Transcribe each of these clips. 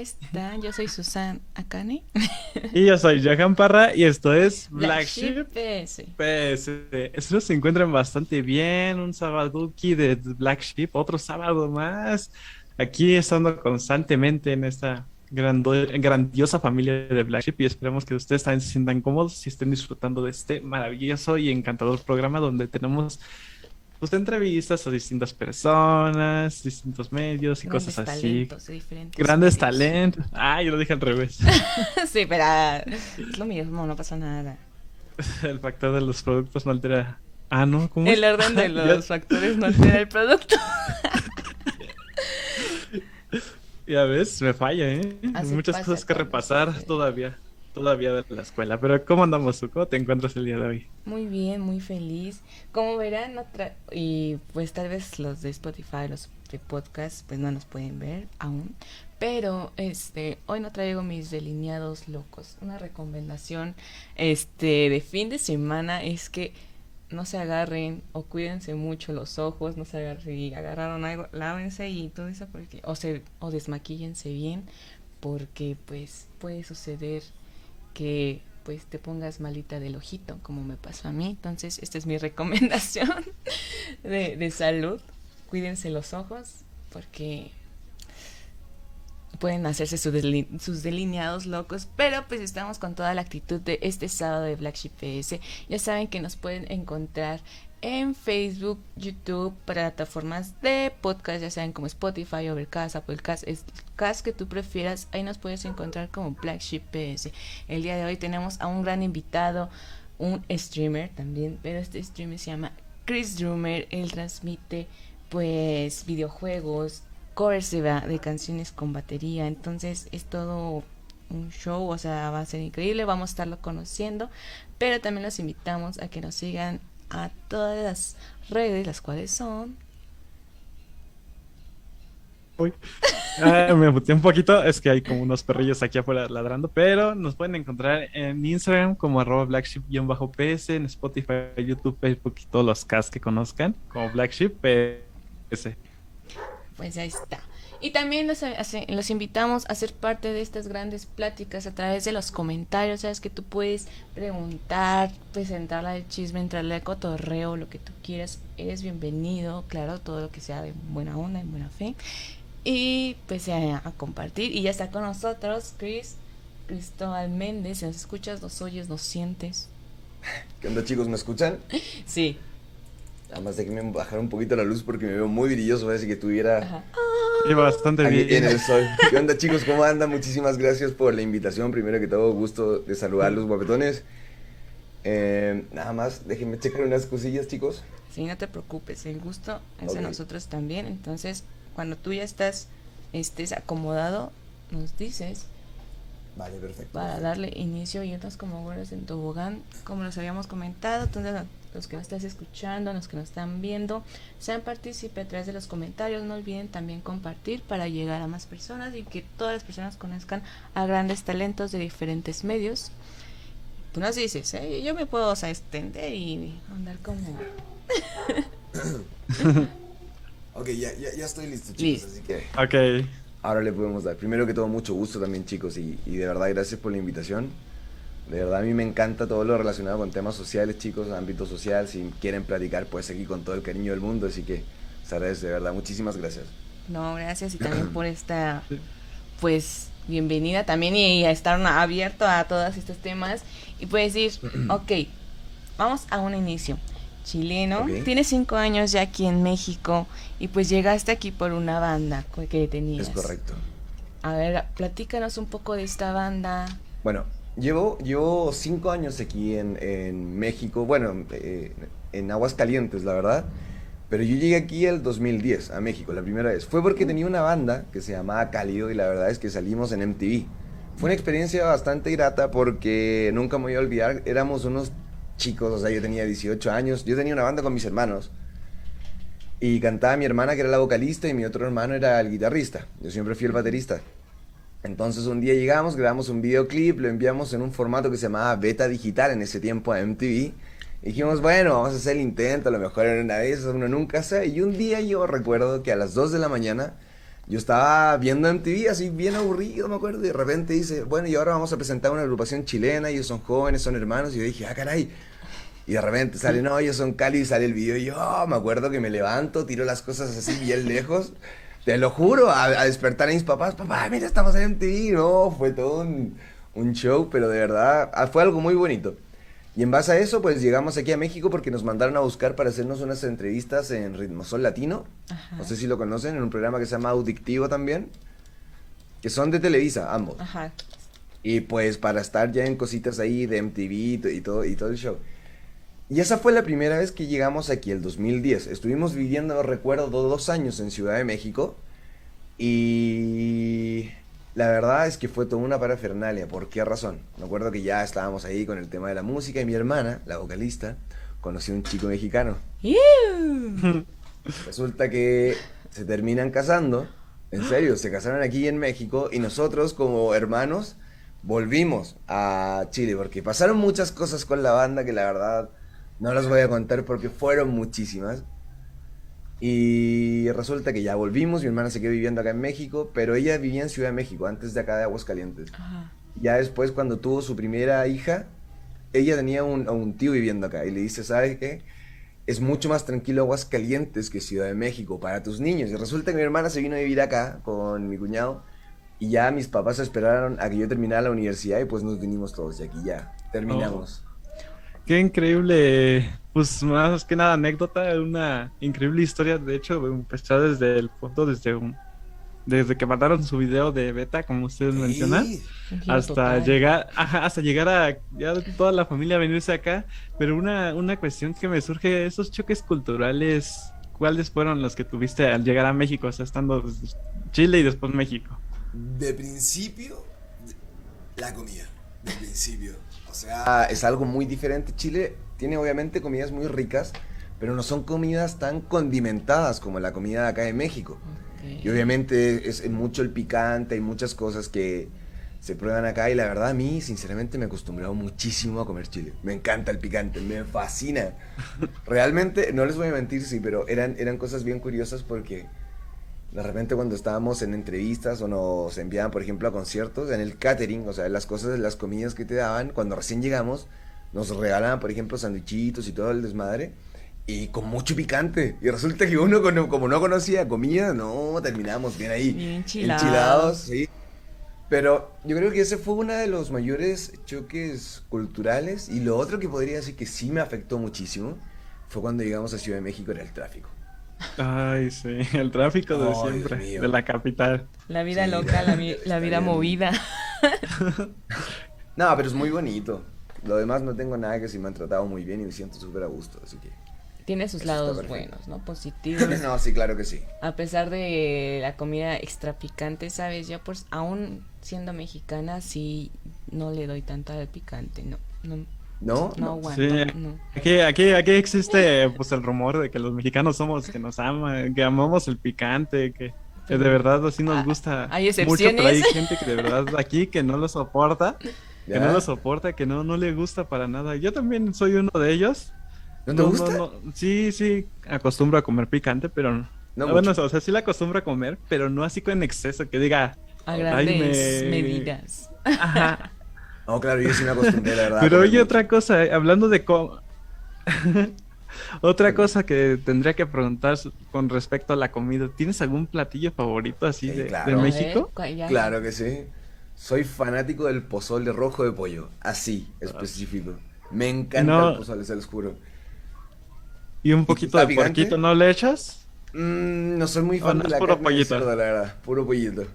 Están? Yo soy Susan Akane. Y yo soy Johan Parra y esto es Black, Black Sheep PS. PS. Espero se encuentren bastante bien. Un sábado de Black Sheep, otro sábado más. Aquí estando constantemente en esta grandiosa familia de Black Sheep y esperemos que ustedes también se sientan cómodos y estén disfrutando de este maravilloso y encantador programa donde tenemos pues, entrevistas a distintas personas, distintos medios y Grandes cosas así. Grandes medios. talentos. Ah, yo lo dije al revés. sí, pero es lo mismo, no pasa nada. El factor de los productos no altera. Ah, no, ¿cómo? El orden de los factores no altera el producto. Ya ves, me falla, ¿eh? Así Muchas pasa cosas que repasar todavía. Todavía de la escuela. Pero ¿cómo andamos tú? ¿Cómo te encuentras el día de hoy? Muy bien, muy feliz. Como verán, no tra- y pues tal vez los de Spotify, los de podcast, pues no nos pueden ver aún. Pero este, hoy no traigo mis delineados locos. Una recomendación este de fin de semana es que no se agarren o cuídense mucho los ojos, no se agarren, si agarraron algo, lávense y todo eso porque o se o desmaquíllense bien porque pues puede suceder que pues te pongas malita del ojito, como me pasó a mí. Entonces, esta es mi recomendación de, de salud. Cuídense los ojos porque pueden hacerse sus delineados locos, pero pues estamos con toda la actitud de este sábado de Black Sheep PS. Ya saben que nos pueden encontrar en Facebook, YouTube, plataformas de podcast, ya saben como Spotify, Overcast, Applecast, el cast que tú prefieras, ahí nos puedes encontrar como Black Sheep PS. El día de hoy tenemos a un gran invitado, un streamer también, pero este streamer se llama Chris Drummer, él transmite pues videojuegos, covers de, canciones con batería, entonces es todo un show, o sea, va a ser increíble, vamos a estarlo conociendo, pero también los invitamos a que nos sigan a todas las redes, las cuales son Uy. Ah, me muteé un poquito. Es que hay como unos perrillos aquí afuera ladrando. Pero nos pueden encontrar en Instagram como arroba blacksheep-ps, en Spotify, YouTube, Facebook y todos los casts que conozcan como Black Sheep PS. Pues ahí está. Y también los, los invitamos a ser parte de estas grandes pláticas a través de los comentarios. Sabes que tú puedes preguntar, entrarle al chisme, entrarle al cotorreo, lo que tú quieras. Eres bienvenido, claro, todo lo que sea de buena onda, en buena fe. Y pues a, a compartir. Y ya está con nosotros Chris, Cristóbal Méndez. Si nos escuchas, nos oyes, nos sientes. ¿Qué onda chicos? ¿Me escuchan? Sí. Nada más déjenme bajar un poquito la luz porque me veo muy brilloso, parece que estuviera Ajá. Y bastante aquí bien. en el sol. ¿Qué onda chicos? ¿Cómo andan? Muchísimas gracias por la invitación. Primero que todo, gusto de saludarlos, guapetones. Eh, nada más, déjenme checar unas cosillas chicos. Sí, no te preocupes, el gusto es de nosotros también. Entonces, cuando tú ya estás, estés acomodado, nos dices Vale, perfecto. para darle inicio y irnos como güeros en tobogán, como los habíamos comentado. Entonces, a los que nos estás escuchando, los que nos están viendo, sean partícipes a través de los comentarios. No olviden también compartir para llegar a más personas y que todas las personas conozcan a grandes talentos de diferentes medios. Tú nos dices, ¿eh? yo me puedo o sea, extender y andar como Ok, ya, ya, ya estoy listo chicos, Listo. así que Ok. ahora le podemos dar. Primero que todo, mucho gusto también chicos y, y de verdad gracias por la invitación. De verdad a mí me encanta todo lo relacionado con temas sociales chicos, ámbito social. Si quieren platicar pues aquí con todo el cariño del mundo, así que agradece de verdad. Muchísimas gracias. No, gracias y también por esta, pues, bienvenida también y a estar abierto a todos estos temas y puedes decir, ok, vamos a un inicio. Chileno, Ok. tienes cinco años ya aquí en México y pues llegaste aquí por una banda que tenías. Es correcto. A ver, platícanos un poco de esta banda. Bueno, llevo, llevo cinco años aquí en, en México, bueno, eh, en Aguascalientes, la verdad. Pero yo llegué aquí el 2010 a México, la primera vez. Fue porque tenía una banda que se llamaba Cálido y la verdad es que salimos en MTV. Fue una experiencia bastante grata porque nunca me voy a olvidar, éramos unos chicos, o sea, yo tenía 18 años, yo tenía una banda con mis hermanos y cantaba mi hermana que era la vocalista y mi otro hermano era el guitarrista, yo siempre fui el baterista. Entonces un día llegamos, grabamos un videoclip, lo enviamos en un formato que se llamaba beta digital en ese tiempo a MTV. Y dijimos, bueno, vamos a hacer el intento, a lo mejor en una vez, uno nunca sabe. Y un día yo recuerdo que a las 2 de la mañana yo estaba viendo MTV así bien aburrido, me acuerdo, y de repente dice, bueno, y ahora vamos a presentar una agrupación chilena, ellos son jóvenes, son hermanos, y yo dije, ah, caray. Y de repente sale, no, ellos son Cali, y sale el video, y yo me acuerdo que me levanto, tiro las cosas así bien lejos, te lo juro, a, a despertar a mis papás, papá, mira, estamos en MTV, no, fue todo un, un show, pero de verdad, ah, fue algo muy bonito. Y en base a eso, pues llegamos aquí a México porque nos mandaron a buscar para hacernos unas entrevistas en Ritmosol Latino. Ajá. No sé si lo conocen, en un programa que se llama Audictivo también. Que son de Televisa, ambos. Ajá. Y pues para estar ya en cositas ahí de MTV y y todo, y todo el show. Y esa fue la primera vez que llegamos aquí, el 2010. Estuvimos viviendo, recuerdo, do- dos años en Ciudad de México. Y la verdad es que fue toda una parafernalia. ¿Por qué razón? Me acuerdo que ya estábamos ahí con el tema de la música y mi hermana, la vocalista, conoció a un chico mexicano. Resulta que se terminan casando, en serio, se casaron aquí en México y nosotros como hermanos volvimos a Chile porque pasaron muchas cosas con la banda que la verdad no las voy a contar porque fueron muchísimas. Y resulta que ya volvimos, mi hermana se quedó viviendo acá en México, pero ella vivía en Ciudad de México, antes de acá de Aguascalientes. Ajá. Ya después, cuando tuvo su primera hija, ella tenía un, a un tío viviendo acá y le dice, ¿sabes qué? Es mucho más tranquilo Aguascalientes que Ciudad de México para tus niños. Y resulta que mi hermana se vino a vivir acá con mi cuñado y ya mis papás esperaron a que yo terminara la universidad y pues nos vinimos todos y aquí ya terminamos. Qué increíble, pues más que nada anécdota, una increíble historia. De hecho, empezó desde el punto, desde un, desde que mandaron su video de beta, como ustedes mencionan, Sí. Hasta total. llegar, ajá, hasta llegar a ya toda la familia a venirse acá. Pero una, una cuestión que me surge, esos choques culturales, ¿cuáles fueron los que tuviste al llegar a México? O sea, estando Chile y después México. De principio, la comida. De principio. O sea, Ah, es algo muy diferente. Chile tiene obviamente comidas muy ricas, pero no son comidas tan condimentadas como la comida de acá de México. Y obviamente es mucho el picante, hay muchas cosas que se prueban acá y la verdad a mí sinceramente me he acostumbrado muchísimo a comer chile. Me encanta el picante, me fascina. Realmente, no les voy a mentir, sí, pero eran, eran cosas bien curiosas porque de repente cuando estábamos en entrevistas o nos enviaban, por ejemplo, a conciertos, en el catering, o sea, las cosas, las comidas que te daban, cuando recién llegamos, nos regalaban, por ejemplo, sandwichitos y todo el desmadre. Y con mucho picante. Y resulta que uno, como no conocía comida, no, terminamos bien ahí. Bien enchilados. Enchilados, sí. Pero yo creo que ese fue uno de los mayores choques culturales. Y lo otro que podría decir que sí me afectó muchísimo fue cuando llegamos a Ciudad de México, era el tráfico. Ay, sí, el tráfico de siempre, de la capital. La vida Sí, loca, la, vi- la está vida bien. movida. No, pero es muy bonito. Lo demás no tengo nada que si me han tratado muy bien y me siento súper a gusto, así que... Tiene sus lados buenos, ¿no? Positivos. No, sí, claro que sí. A pesar de la comida extra picante, ¿sabes? Yo, pues, aún siendo mexicana, sí no le doy tanto al picante, no. No, ¿No? no aguanto, Sí. no. Aquí, aquí, aquí existe pues el rumor de que los mexicanos somos que nos aman, que amamos el picante, que, que de verdad así nos Ah, gusta ¿hay mucho, pero hay gente que de verdad aquí que no lo soporta, que ¿Ya? no lo soporta, que no, no le gusta para nada. Yo también soy uno de ellos. ¿No te gusta? no. Sí, sí, acostumbro a comer picante, pero no. No bueno, o sea, sí la acostumbro a comer, pero no así con exceso, que diga, A Ay, grandes me- medidas. ajá. No, claro, yo sí me acostumbré, la verdad. Pero oye, otra cosa, eh, hablando de co- otra cosa que tendría que preguntar con respecto a la comida, ¿tienes algún platillo favorito así Sí, de, claro. de A ver, México? Claro que sí. Soy fanático del pozole rojo de pollo. Así, específico. Me encanta No. el pozole, se los juro. Y un poquito de picante? porquito, ¿no le echas? Mm, no soy muy Oh, fan no, de la puro carne de pollito. cerdo, la verdad. Puro pollito.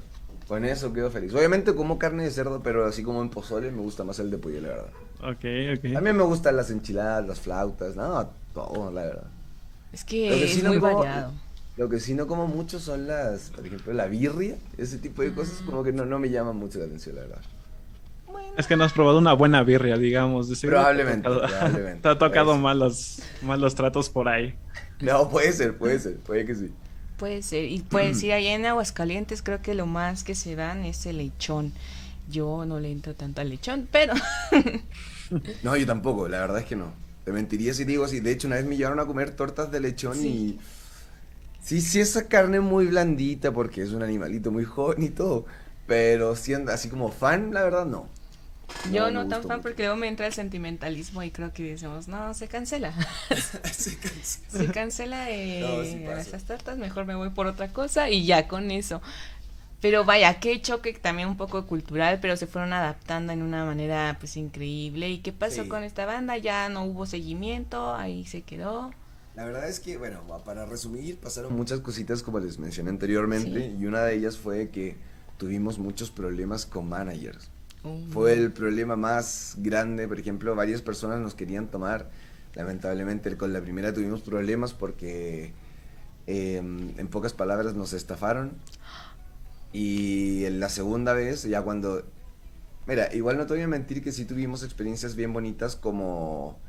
Con eso quedo feliz. Obviamente como carne de cerdo, pero así como en pozole me gusta más el de pollo, la verdad. Ok, ok. También me gustan las enchiladas, las flautas, no, todo, la verdad. Es que que es sí no muy como- variado. Lo que sí no como mucho son las, por ejemplo, la birria, ese tipo de cosas como que no, no me llaman mucho la atención, la verdad. Es que no has probado una buena birria, digamos. de Probablemente, Te ha tocado, probablemente. te ha tocado malos, malos tratos por ahí. No, puede ser, puede ser, puede que sí. Puede ser, y puedes ir allá en Aguascalientes, creo que lo más que se dan es el lechón. Yo no le entro tanto al lechón, pero No, yo tampoco, la verdad es que no. Te mentiría si digo así. De hecho, una vez me llevaron a comer tortas de lechón y... Sí, sí, esa carne muy blandita porque es un animalito muy joven y todo. Pero siendo así como fan, la verdad no. Yo no tan fan mucho. porque luego me entra el sentimentalismo y creo que decimos, no, se cancela. Se cansa. se cancela eh, No, sí pasa. esas tartas, mejor me voy por otra cosa y ya con eso. Pero vaya, qué choque también un poco cultural, pero se fueron adaptando en una manera pues increíble. ¿Y qué pasó Sí. con esta banda? Ya no hubo seguimiento, ahí se quedó. La verdad es que, bueno, para resumir, pasaron Muchas cositas como les mencioné anteriormente Sí. y una de ellas fue que tuvimos muchos problemas con managers. Um, Fue el problema más grande, por ejemplo, varias personas nos querían tomar. Lamentablemente con la primera tuvimos problemas porque eh, en pocas palabras nos estafaron. Y en la segunda vez, ya cuando... Mira, igual no te voy a mentir que sí tuvimos experiencias bien bonitas como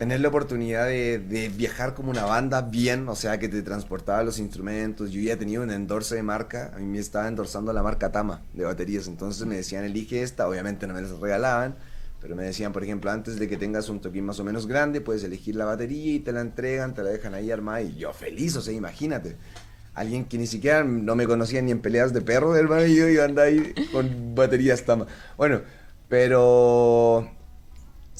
tener la oportunidad de, de viajar como una banda bien, o sea, que te transportaba los instrumentos. Yo ya tenía un endorse de marca, a mí me estaba endorsando la marca Tama de baterías, entonces me decían, elige esta, obviamente no me las regalaban, pero me decían, por ejemplo, antes de que tengas un toquín más o menos grande, puedes elegir la batería y te la entregan, te la dejan ahí armada, y yo feliz, o sea, imagínate. Alguien que ni siquiera no me conocía ni en peleas de perro, hermano, y yo iba a ahí con baterías Tama. Bueno, pero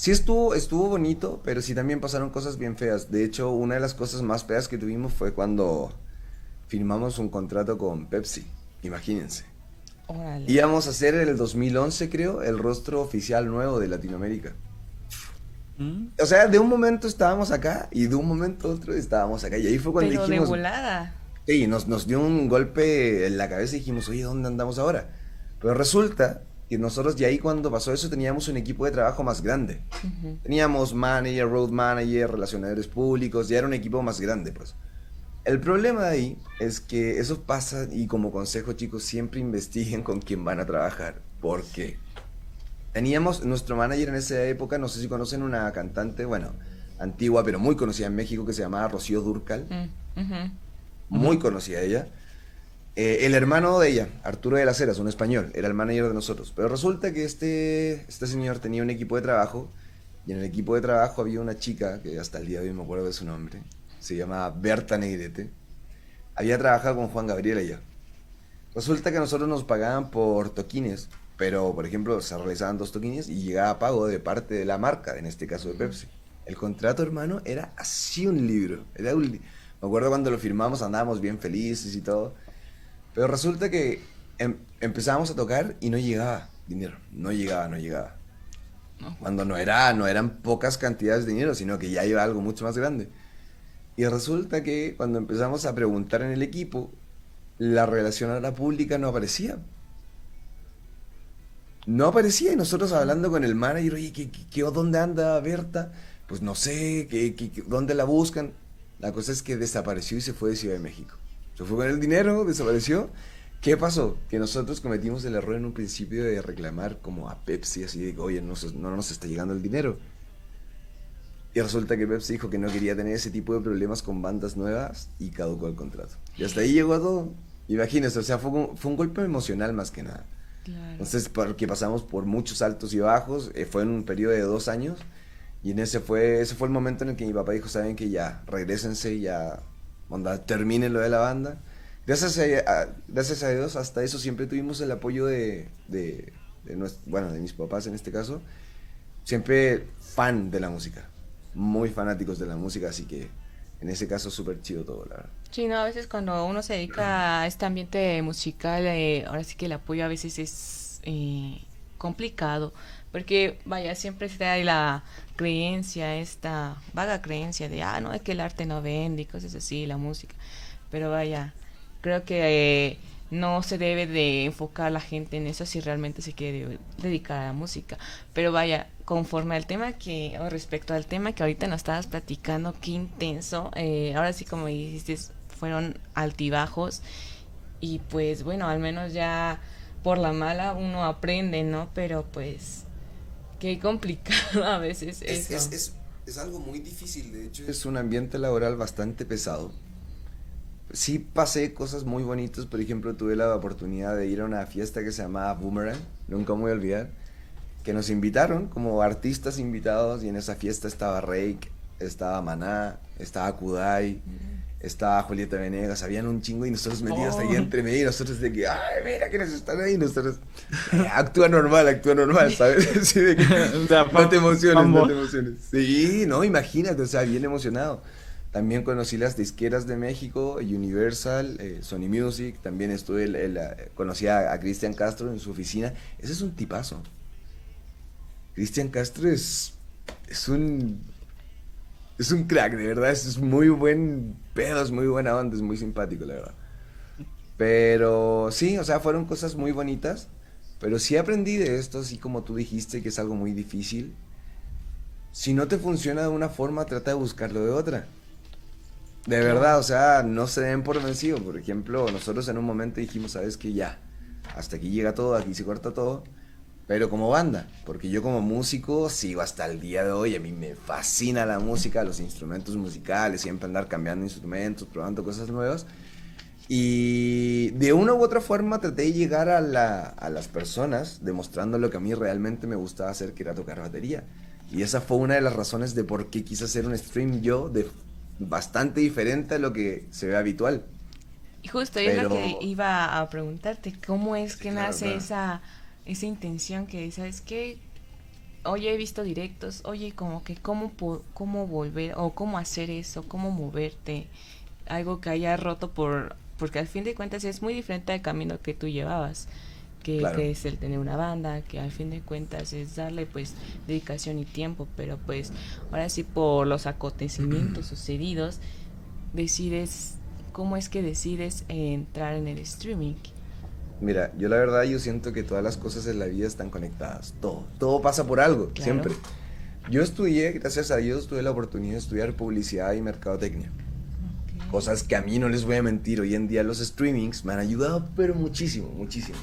Sí estuvo, estuvo bonito, pero sí también pasaron cosas bien feas. De hecho, una de las cosas más feas que tuvimos fue cuando firmamos un contrato con Pepsi. Imagínense. órale. Íbamos a hacer en el 2011, creo, el rostro oficial nuevo de Latinoamérica. ¿Mm? O sea, de un momento estábamos acá y de un momento a otro estábamos acá. Y ahí fue cuando Pero de dijimos... volada. Sí, nos, nos dio un golpe en la cabeza y dijimos, oye, ¿dónde andamos ahora? Pero resulta que nosotros ya ahí cuando pasó eso teníamos un equipo de trabajo más grande. Teníamos manager, road manager, relacionadores públicos, ya era un equipo más grande, pues. El problema de ahí es que eso pasa y como consejo, chicos, siempre investiguen con quién van a trabajar. porque Teníamos nuestro manager en esa época, no sé si conocen una cantante, bueno, antigua, pero muy conocida en México, que se llamaba Rocío Durcal. Mm. Muy conocida ella. Eh, el hermano de ella, Arturo de las Heras, un español, era el manager de nosotros. Pero resulta que este, este señor tenía un equipo de trabajo y en el equipo de trabajo había una chica, que hasta el día de hoy me acuerdo de su nombre, se llamaba Berta Negrete. Había trabajado con Juan Gabriel ella. Resulta que a nosotros nos pagaban por toquines, pero por ejemplo se realizaban dos toquines y llegaba pago de parte de la marca, en este caso de Pepsi. El contrato, hermano, era así un libro. Me acuerdo cuando lo firmamos andábamos bien felices y todo. Pero resulta que em- empezábamos a tocar y no llegaba dinero. No llegaba, no llegaba. Cuando no, era, no eran pocas cantidades de dinero, sino que ya iba algo mucho más grande. Y resulta que cuando empezamos a preguntar en el equipo, la relación a la pública no aparecía. No aparecía y nosotros hablando con el manager, oye, ¿qué, qué, qué- dónde anda Berta? Pues no sé, ¿qué, qué- qué- ¿dónde la buscan? La cosa es que desapareció y se fue de Ciudad de México. Se fue con el dinero, desapareció. ¿Qué pasó? Que nosotros cometimos el error en un principio de reclamar como a Pepsi, así de que, oye, no, no nos está llegando el dinero. Y resulta que Pepsi dijo que no quería tener ese tipo de problemas con bandas nuevas y caducó el contrato. Y hasta ahí llegó todo. Imagínense, o sea, fue un, fue un golpe emocional más que nada. Claro. Entonces, porque pasamos por muchos altos y bajos, eh, fue en un periodo de dos años, y en ese fue, ese fue el momento en el que mi papá dijo, saben que ya, regresense, ya, onda, terminen lo de la banda. Gracias a, a- gracias a Dios, hasta eso siempre tuvimos el apoyo de, de, de nues- bueno, de mis papás en este caso, siempre fan de la música, muy fanáticos de la música, así que en ese caso súper chido todo, la verdad. Sí, no, a veces cuando uno se dedica a este ambiente musical, eh, ahora sí que el apoyo a veces es eh, complicado, porque vaya, siempre está ahí la creencia, esta vaga creencia de, ah, no, es que el arte no vende y cosas así, la música, pero vaya, creo que eh, no se debe de enfocar la gente en eso si realmente se quiere dedicar a la música, pero vaya, conforme al tema que, o respecto al tema que ahorita nos estabas platicando, qué intenso, eh, ahora sí como dijiste, fueron altibajos y pues bueno, al menos ya por la mala uno aprende, ¿no? Pero pues qué complicado a veces Es, eso. es, es, es algo muy difícil, de hecho. Es un ambiente laboral bastante pesado. Sí pasé cosas muy bonitas, por ejemplo, tuve la oportunidad de ir a una fiesta que se llamaba Boomerang, nunca me voy a olvidar, que nos invitaron como artistas invitados y en esa fiesta estaba Rake, estaba Maná, estaba Kudai, estaba Julieta Venegas, habían un chingo y nosotros metidos ahí entre medio y nosotros de que, ay, mira quiénes están ahí, nosotros, "Eh, actúa normal, actúa normal, ¿sabes? De que, O sea, no te emociones, no te emociones. Sí, no, imagínate, o sea, bien emocionado. También conocí las disqueras de México, Universal, eh, Sony Music, también estuve, el- el, conocí a, a Cristian Castro en su oficina. Ese es un tipazo. Cristian Castro es, es un, es un crack, de verdad, es, es muy buen pedo, es muy buena onda, es muy simpático, la verdad. Pero sí, o sea, fueron cosas muy bonitas, pero sí aprendí de esto, así como tú dijiste, que es algo muy difícil. Si no te funciona de una forma, trata de buscarlo de otra. De verdad, o sea, no se den por vencido. Por ejemplo, nosotros en un momento dijimos, sabes que ya, hasta aquí llega todo, aquí se corta todo. Pero como banda, porque yo como músico sigo hasta el día de hoy, a mí me fascina la música, los instrumentos musicales, siempre andar cambiando instrumentos, probando cosas nuevas. Y de una u otra forma traté de llegar a, la- a las personas demostrando lo que a mí realmente me gustaba hacer, que era tocar batería. Y esa fue una de las razones de por qué quise hacer un stream yo de bastante diferente a lo que se ve habitual. Y justo es lo Pero- que iba a preguntarte, ¿cómo es que claro, nace claro. esa, esa intención que, ¿sabes qué? Oye, he visto directos, oye, como que cómo, cómo volver o cómo hacer eso, cómo moverte, algo que haya roto por, porque al fin de cuentas es muy diferente al camino que tú llevabas, que, Claro. que es el tener una banda, que al fin de cuentas es darle pues dedicación y tiempo, pero pues ahora sí por los acontecimientos sucedidos decides, ¿cómo es que decides entrar en el streaming? Mira, yo la verdad yo siento que todas las cosas en la vida están conectadas, todo, todo pasa por algo, Claro. siempre. Yo estudié, gracias a Dios, tuve la oportunidad de estudiar publicidad y mercadotecnia. Cosas que a mí no les voy a mentir, hoy en día los streamings me han ayudado, pero muchísimo, muchísimo.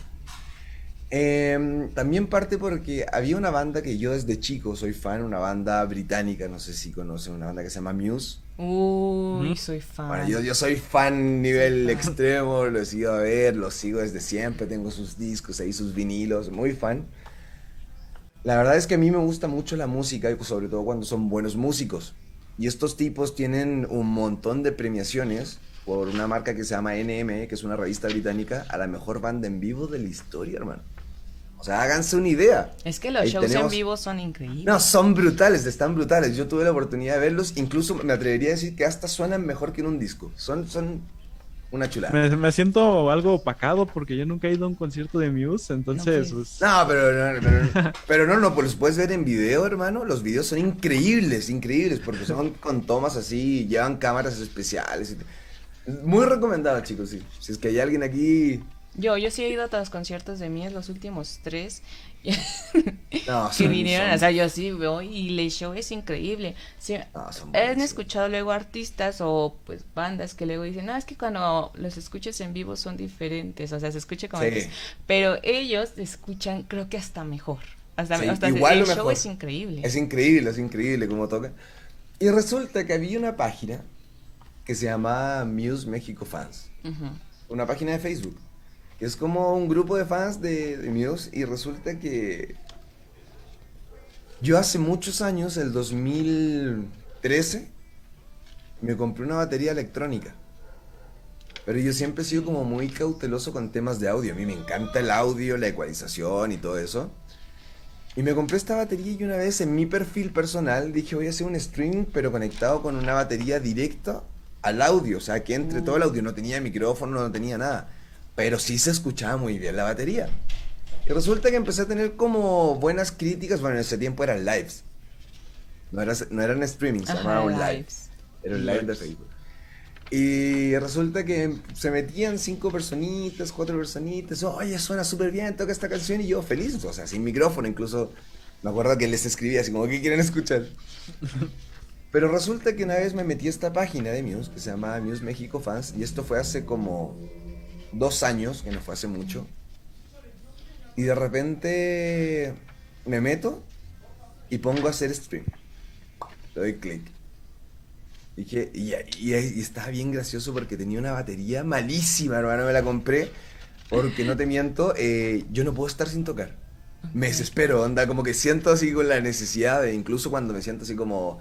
Em, también parte porque había una banda que yo desde chico soy fan, una banda británica, no sé si conocen, una banda que se llama Muse. Uy, ¿Mm? soy fan. Bueno, yo, yo soy fan nivel extremo, lo sigo a ver, lo sigo desde siempre, tengo sus discos ahí, sus vinilos, muy fan. La verdad es que a mí me gusta mucho la música y pues, sobre todo cuando son buenos músicos. Y estos tipos tienen un montón de premiaciones por una marca que se llama NM, que es una revista británica, a la mejor banda en vivo de la historia, hermano. O sea, háganse una idea. Es que los Ahí shows en vivo son increíbles. No, son brutales, están brutales. Yo tuve la oportunidad de verlos, incluso me atrevería a decir que hasta suenan mejor que en un disco. Son, son una chulada. Me, me siento algo opacado porque yo nunca he ido a un concierto de Muse, entonces... No, pues, No, pero no, pero, pero no, no, pues los puedes ver en video, hermano. Los videos son increíbles, increíbles, porque son con tomas así, llevan cámaras especiales. y- Muy recomendado, chicos, sí. Si es que hay alguien aquí... Yo, yo sí he ido a todos los conciertos de Mies, los últimos tres. No, que vinieron, son- o sea, yo sí voy y el show es increíble. Sí, No, han escuchado luego artistas o pues bandas que luego dicen, no, es que cuando los escuchas en vivo son diferentes, o sea, se escucha como Sí. antes. Pero ellos escuchan, creo que hasta mejor. Hasta, Sí, hasta igual el show mejor. es increíble. Es increíble, es increíble cómo toca. Y resulta que había una página que se llama Muse México Fans. Una página de Facebook, que es como un grupo de fans de, de Muse, y resulta que yo hace muchos años, el 2013, me compré una batería electrónica. Pero yo siempre he sido como muy cauteloso con temas de audio. A mí me encanta el audio, la ecualización y todo eso. Y me compré esta batería y una vez en mi perfil personal dije voy a hacer un stream pero conectado con una batería directa al audio. O sea, que entre todo el audio no tenía micrófono, no tenía nada. Pero sí se escuchaba muy bien la batería. Y resulta que empecé a tener como buenas críticas. Bueno, en ese tiempo eran lives. No, era, no eran streaming, se Ajá, llamaba un live. lives. Era un live de Facebook. Y resulta que se metían cinco personitas, cuatro personitas. Oye, suena súper bien, toca esta canción. Y yo feliz, o sea, sin micrófono. Incluso me acuerdo que les escribía así como, ¿qué quieren escuchar? Pero resulta que una vez me metí a esta página de Muse que se llama Muse México Fans. Y esto fue hace como dos años, que no fue hace mucho. Y de repente me meto y pongo a hacer stream. Le doy clic. Y, que- y, y- y estaba bien gracioso porque tenía una batería malísima, hermano. Me la compré porque no te miento, eh, yo no puedo estar sin tocar. Me desespero, anda, como que siento así con la necesidad de, incluso cuando me siento así como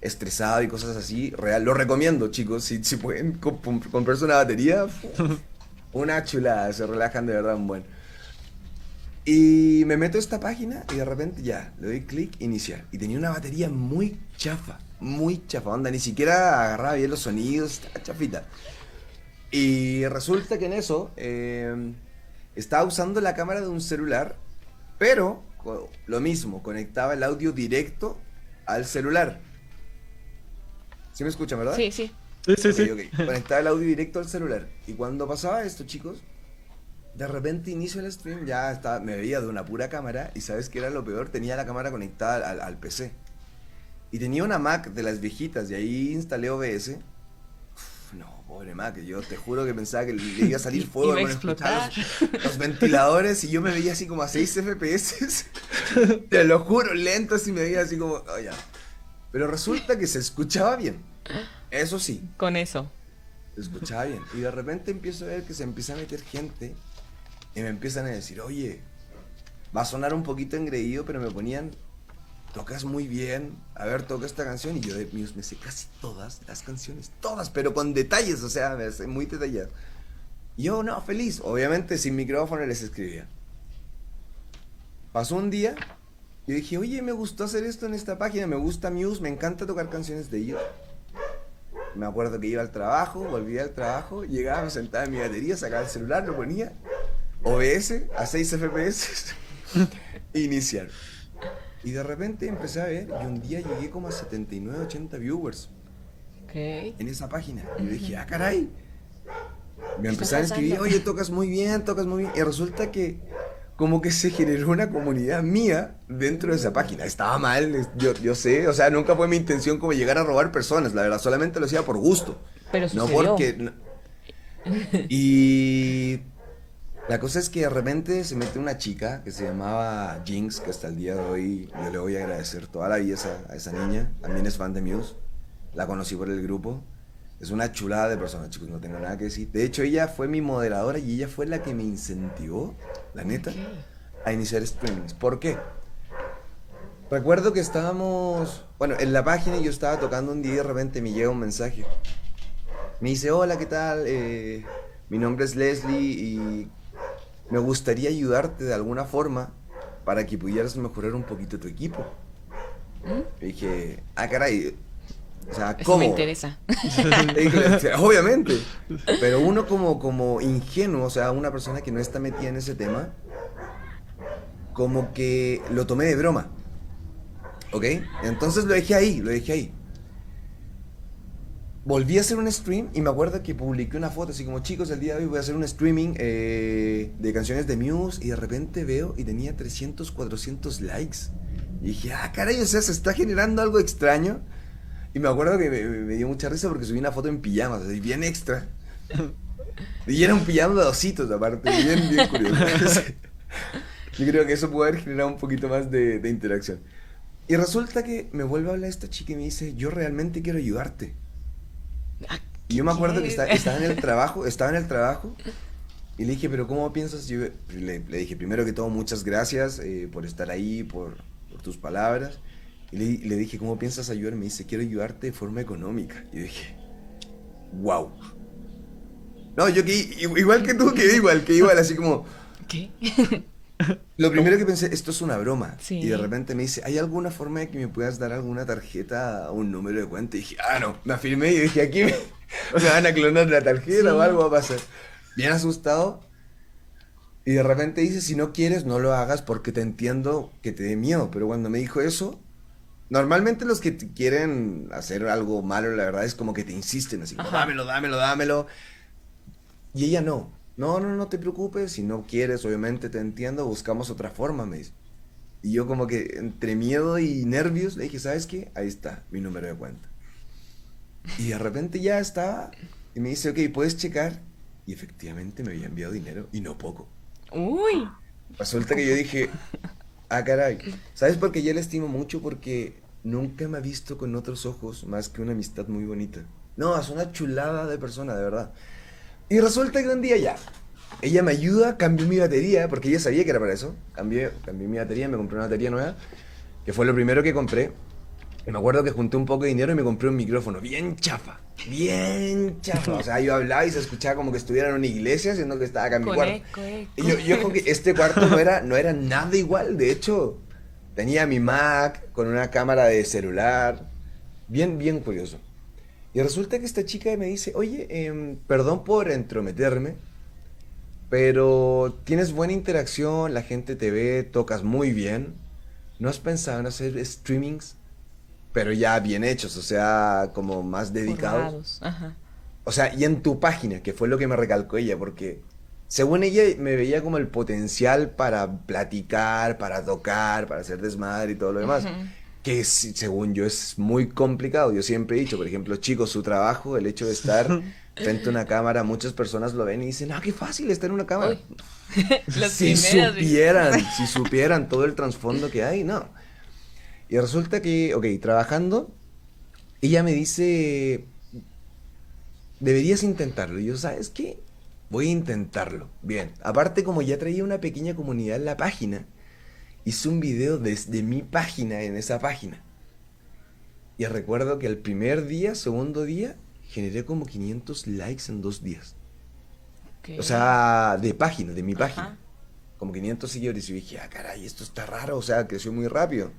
estresado y cosas así, real, lo recomiendo, chicos, si, si pueden comp- comprarse una batería, una chulada, se relajan de verdad un buen. Y me meto a esta página y de repente ya, le doy clic, iniciar. Y tenía una batería muy chafa, muy chafa, onda, ni siquiera agarraba bien los sonidos, chafita. Y resulta que en eso eh, estaba usando la cámara de un celular, pero lo mismo, conectaba el audio directo al celular. ¿Sí me escuchan, verdad? Sí, sí. Sí, sí, sí. Ok, ok. Conectaba el audio directo al celular. Y cuando pasaba esto, chicos, de repente inicio el stream, ya estaba, me veía de una pura cámara. Y sabes qué era lo peor, tenía la cámara conectada al, al PC. Y tenía una Mac de las viejitas, y ahí instalé OBS. Uf, no, pobre Mac, yo te juro que pensaba que le iba a salir fuego. Iba a explotar. Los, los ventiladores, y yo me veía así como a 6 FPS. te lo juro, lento, así me veía así como, oh, ya. Pero resulta que se escuchaba bien. Eso sí, Con eso. escuchaba bien. Y de repente empiezo a ver que se empieza a meter gente y me empiezan a decir, oye, va a sonar un poquito engreído, pero me ponían, tocas muy bien, a ver, toca esta canción. Y yo de Muse me sé casi todas las canciones, todas, pero con detalles, o sea, me sé muy detallado. Y yo, no, feliz, obviamente sin micrófono les escribía. Pasó un día, y dije, oye, me gustó hacer esto en esta página, me gusta Muse, me encanta tocar canciones de ellos. Me acuerdo que iba al trabajo, volvía al trabajo, llegaba, me sentaba en mi batería, sacaba el celular, lo ponía, OBS a 6 FPS, iniciar. Y de repente empecé a ver, y un día llegué como a 79, 80 viewers Ok. en esa página. Y yo dije, ah, caray. Me ¿Qué empezaron a escribir, oye, tocas muy bien, tocas muy bien. Y resulta que como que se generó una comunidad mía dentro de esa página. Estaba mal, yo, yo sé, o sea, nunca fue mi intención como llegar a robar personas, la verdad, solamente lo hacía por gusto. Pero No sucedió. porque... no- Y la cosa es que de repente se mete una chica que se llamaba Jinx, que hasta el día de hoy yo le voy a agradecer toda la vida a esa, a esa niña. También es fan de Muse. La conocí por el grupo. Es una chulada de persona, chicos, no tengo nada que decir. De hecho, ella fue mi moderadora y ella fue la que me incentivó, la neta, a iniciar streamings. ¿Por qué? Recuerdo que estábamos, bueno, en la página y yo estaba tocando un día y de repente me llega un mensaje. Me dice, hola, ¿qué tal? Eh, mi nombre es Leslie y me gustaría ayudarte de alguna forma para que pudieras mejorar un poquito tu equipo. Y dije, ah, caray, o sea, Eso ¿cómo? me interesa. Obviamente. Pero uno como, como ingenuo, o sea, una persona que no está metida en ese tema, como que lo tomé de broma. ¿Ok? Entonces lo dejé ahí, lo dejé ahí. Volví a hacer un stream y me acuerdo que publiqué una foto así como chicos, el día de hoy voy a hacer un streaming eh, de canciones de Muse y de repente veo y tenía 300, 400 likes. Y dije, ah, caray, o sea, se está generando algo extraño. Y me acuerdo que me, dio mucha risa porque subí una foto en pijamas, así bien extra. Y era un pijama de ositos aparte, bien, bien curioso. Yo creo que eso puede haber generado un poquito más de, de interacción. Y resulta que me vuelve a hablar esta chica y me dice, yo realmente quiero ayudarte. Ah, Y yo me acuerdo que esta- estaba en el trabajo, estaba en el trabajo. Y le dije, pero ¿cómo piensas? Yo le, le dije, primero que todo, muchas gracias eh, por estar ahí, por, por tus palabras. Y le, le dije, ¿cómo piensas ayudarme? Me dice, quiero ayudarte de forma económica. Y dije, wow. No, yo que igual que tú, que igual, que igual, así como... ¿Qué? Lo primero que pensé, esto es una broma. Sí. Y de repente me dice, ¿hay alguna forma de que me puedas dar alguna tarjeta o un número de cuenta? Y dije, ah, no. Me afirmé y dije, aquí me, me van a clonar la tarjeta o Sí. algo va a pasar. Bien asustado. Y de repente dice, si no quieres, no lo hagas porque te entiendo que te dé miedo. Pero cuando me dijo eso, normalmente los que te quieren hacer algo malo, la verdad es como que te insisten, así como, Ajá. dámelo, dámelo, dámelo. Y ella no. No, no, no te preocupes. Si no quieres, obviamente te entiendo. Buscamos otra forma, me dice. Y yo como que entre miedo y nervios le dije, ¿sabes qué? Ahí está, mi número de cuenta. Y de repente ya estaba. Y me dice, ok, puedes checar. Y efectivamente me había enviado dinero. Y no poco. Uy. Resulta que yo dije, ah, caray. ¿Sabes por qué yo le estimo mucho? Porque nunca me ha visto con otros ojos más que una amistad muy bonita. No, es una chulada de persona, de verdad. Y resulta que un día ya, ella me ayuda, cambió mi batería, porque ella sabía que era para eso. Cambié, cambié mi batería, me compré una batería nueva, que fue lo primero que compré. Me acuerdo que junté un poco de dinero y me compré un micrófono bien chafa, bien chafa. O sea, yo hablaba y se escuchaba como que estuviera en una iglesia, siendo que estaba acá en mi cuarto. eco, eco. Y yo, yo creo que este cuarto no era, no era nada igual, de hecho, tenía mi Mac con una cámara de celular, bien, bien curioso. Y resulta que esta chica me dice, oye, em, perdón por entrometerme, pero tienes buena interacción, la gente te ve, tocas muy bien. ¿No has pensado en hacer streamings? Pero ya bien hechos, o sea, como más dedicados. Ajá. O sea, y en tu página, que fue lo que me recalcó ella, porque según ella me veía como el potencial para platicar, para tocar, para hacer desmadre y todo lo demás. Que según yo es muy complicado. Yo siempre he dicho, por ejemplo, chicos, su trabajo, el hecho de estar frente a una cámara, muchas personas lo ven y dicen, ah, qué fácil estar en una cámara. Si supieran, si supieran todo el trasfondo que hay, no. Y resulta que, ok, trabajando, ella me dice, deberías intentarlo. Y yo, ¿sabes qué? Voy a intentarlo. Bien. Aparte, como ya traía una pequeña comunidad en la página, hice un video desde mi página en esa página. Y recuerdo que el primer día, segundo día, generé como 500 likes en dos días. O sea, de página, de mi Ajá. página. Como 500 seguidores. Y dije, ah, caray, esto está raro. O sea, creció muy rápido.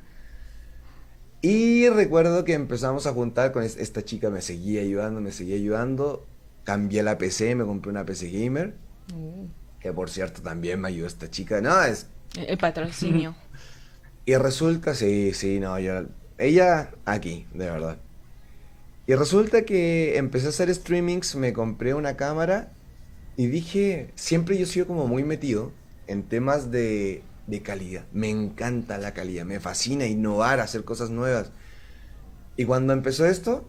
Y recuerdo que empezamos a juntar con es- esta chica, me seguía ayudando, me seguía ayudando. Cambié la PC, me compré una PC gamer. Uh, Que por cierto también me ayudó esta chica. No, es. el patrocinio. Y resulta, sí, sí, no, yo. Ella aquí, de verdad. Y resulta que empecé a hacer streamings, me compré una cámara y dije, siempre yo he sido como muy metido en temas de, de calidad. Me encanta la calidad, me fascina innovar, hacer cosas nuevas. Y cuando empezó esto,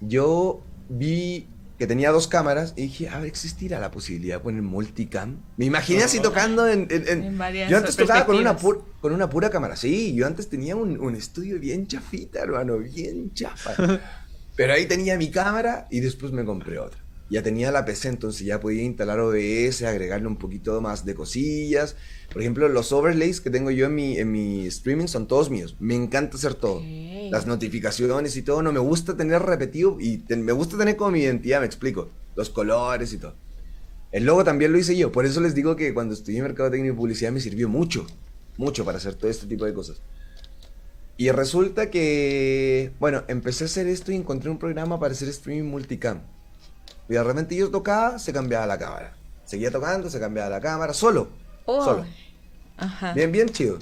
yo vi que tenía dos cámaras y dije, a ver, ¿existirá la posibilidad de poner multicam? Me imaginé así tocando en... en- en- En varias yo antes tocaba con una, perspectivas. pu- con una pura cámara, sí, yo antes tenía un, un estudio bien chafita, hermano, bien chafa. Pero ahí tenía mi cámara y después me compré otra. Ya tenía la PC, entonces ya podía instalar OBS, agregarle un poquito más de cosillas. Por ejemplo, los overlays que tengo yo en mi, en mi streaming son todos míos. Me encanta hacer todo. Las notificaciones y todo. No me gusta tener repetido y te- me gusta tener como mi identidad, me explico. Los colores y todo. El logo también lo hice yo. Por eso les digo que cuando estudié mercadotecnia y publicidad me sirvió mucho. Mucho para hacer todo este tipo de cosas. Y resulta que, bueno, empecé a hacer esto y encontré un programa para hacer streaming multicam. Y de repente yo tocaba, se cambiaba la cámara. Seguía tocando, se cambiaba la cámara, solo. Oh. Solo. Ajá. Bien, bien chido.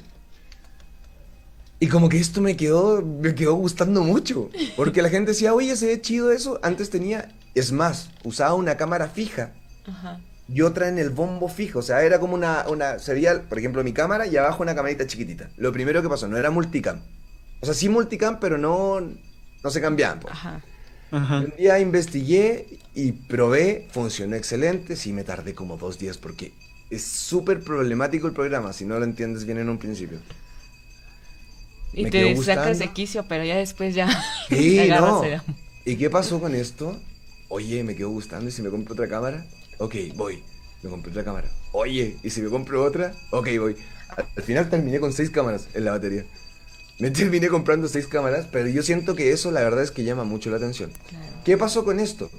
Y como que esto me quedó, me quedó gustando mucho. Porque la gente decía, oye, se ve chido eso. Antes tenía, es más, usaba una cámara fija Ajá. y otra en el bombo fijo. O sea, era como una, una, se veía, por ejemplo, mi cámara y abajo una camarita chiquitita. Lo primero que pasó, no era multicam. O sea, sí multicam, pero no, no se cambiaban. pues. Ajá. Ajá. Un día investigué y probé, funcionó excelente. Sí, me tardé como dos días porque es súper problemático el programa si no lo entiendes bien en un principio. Y Me te sacas de quicio, pero ya después ya Sí, te no. ¿Y qué pasó con esto? Oye, me quedó gustando y si me compro otra cámara, ok, voy. Me compré otra cámara. Oye, y si me compro otra, ok, voy. Al final terminé con seis cámaras en la batería. Me terminé comprando seis cámaras, pero yo siento que eso la verdad es que llama mucho la atención. Claro. ¿Qué pasó con esto?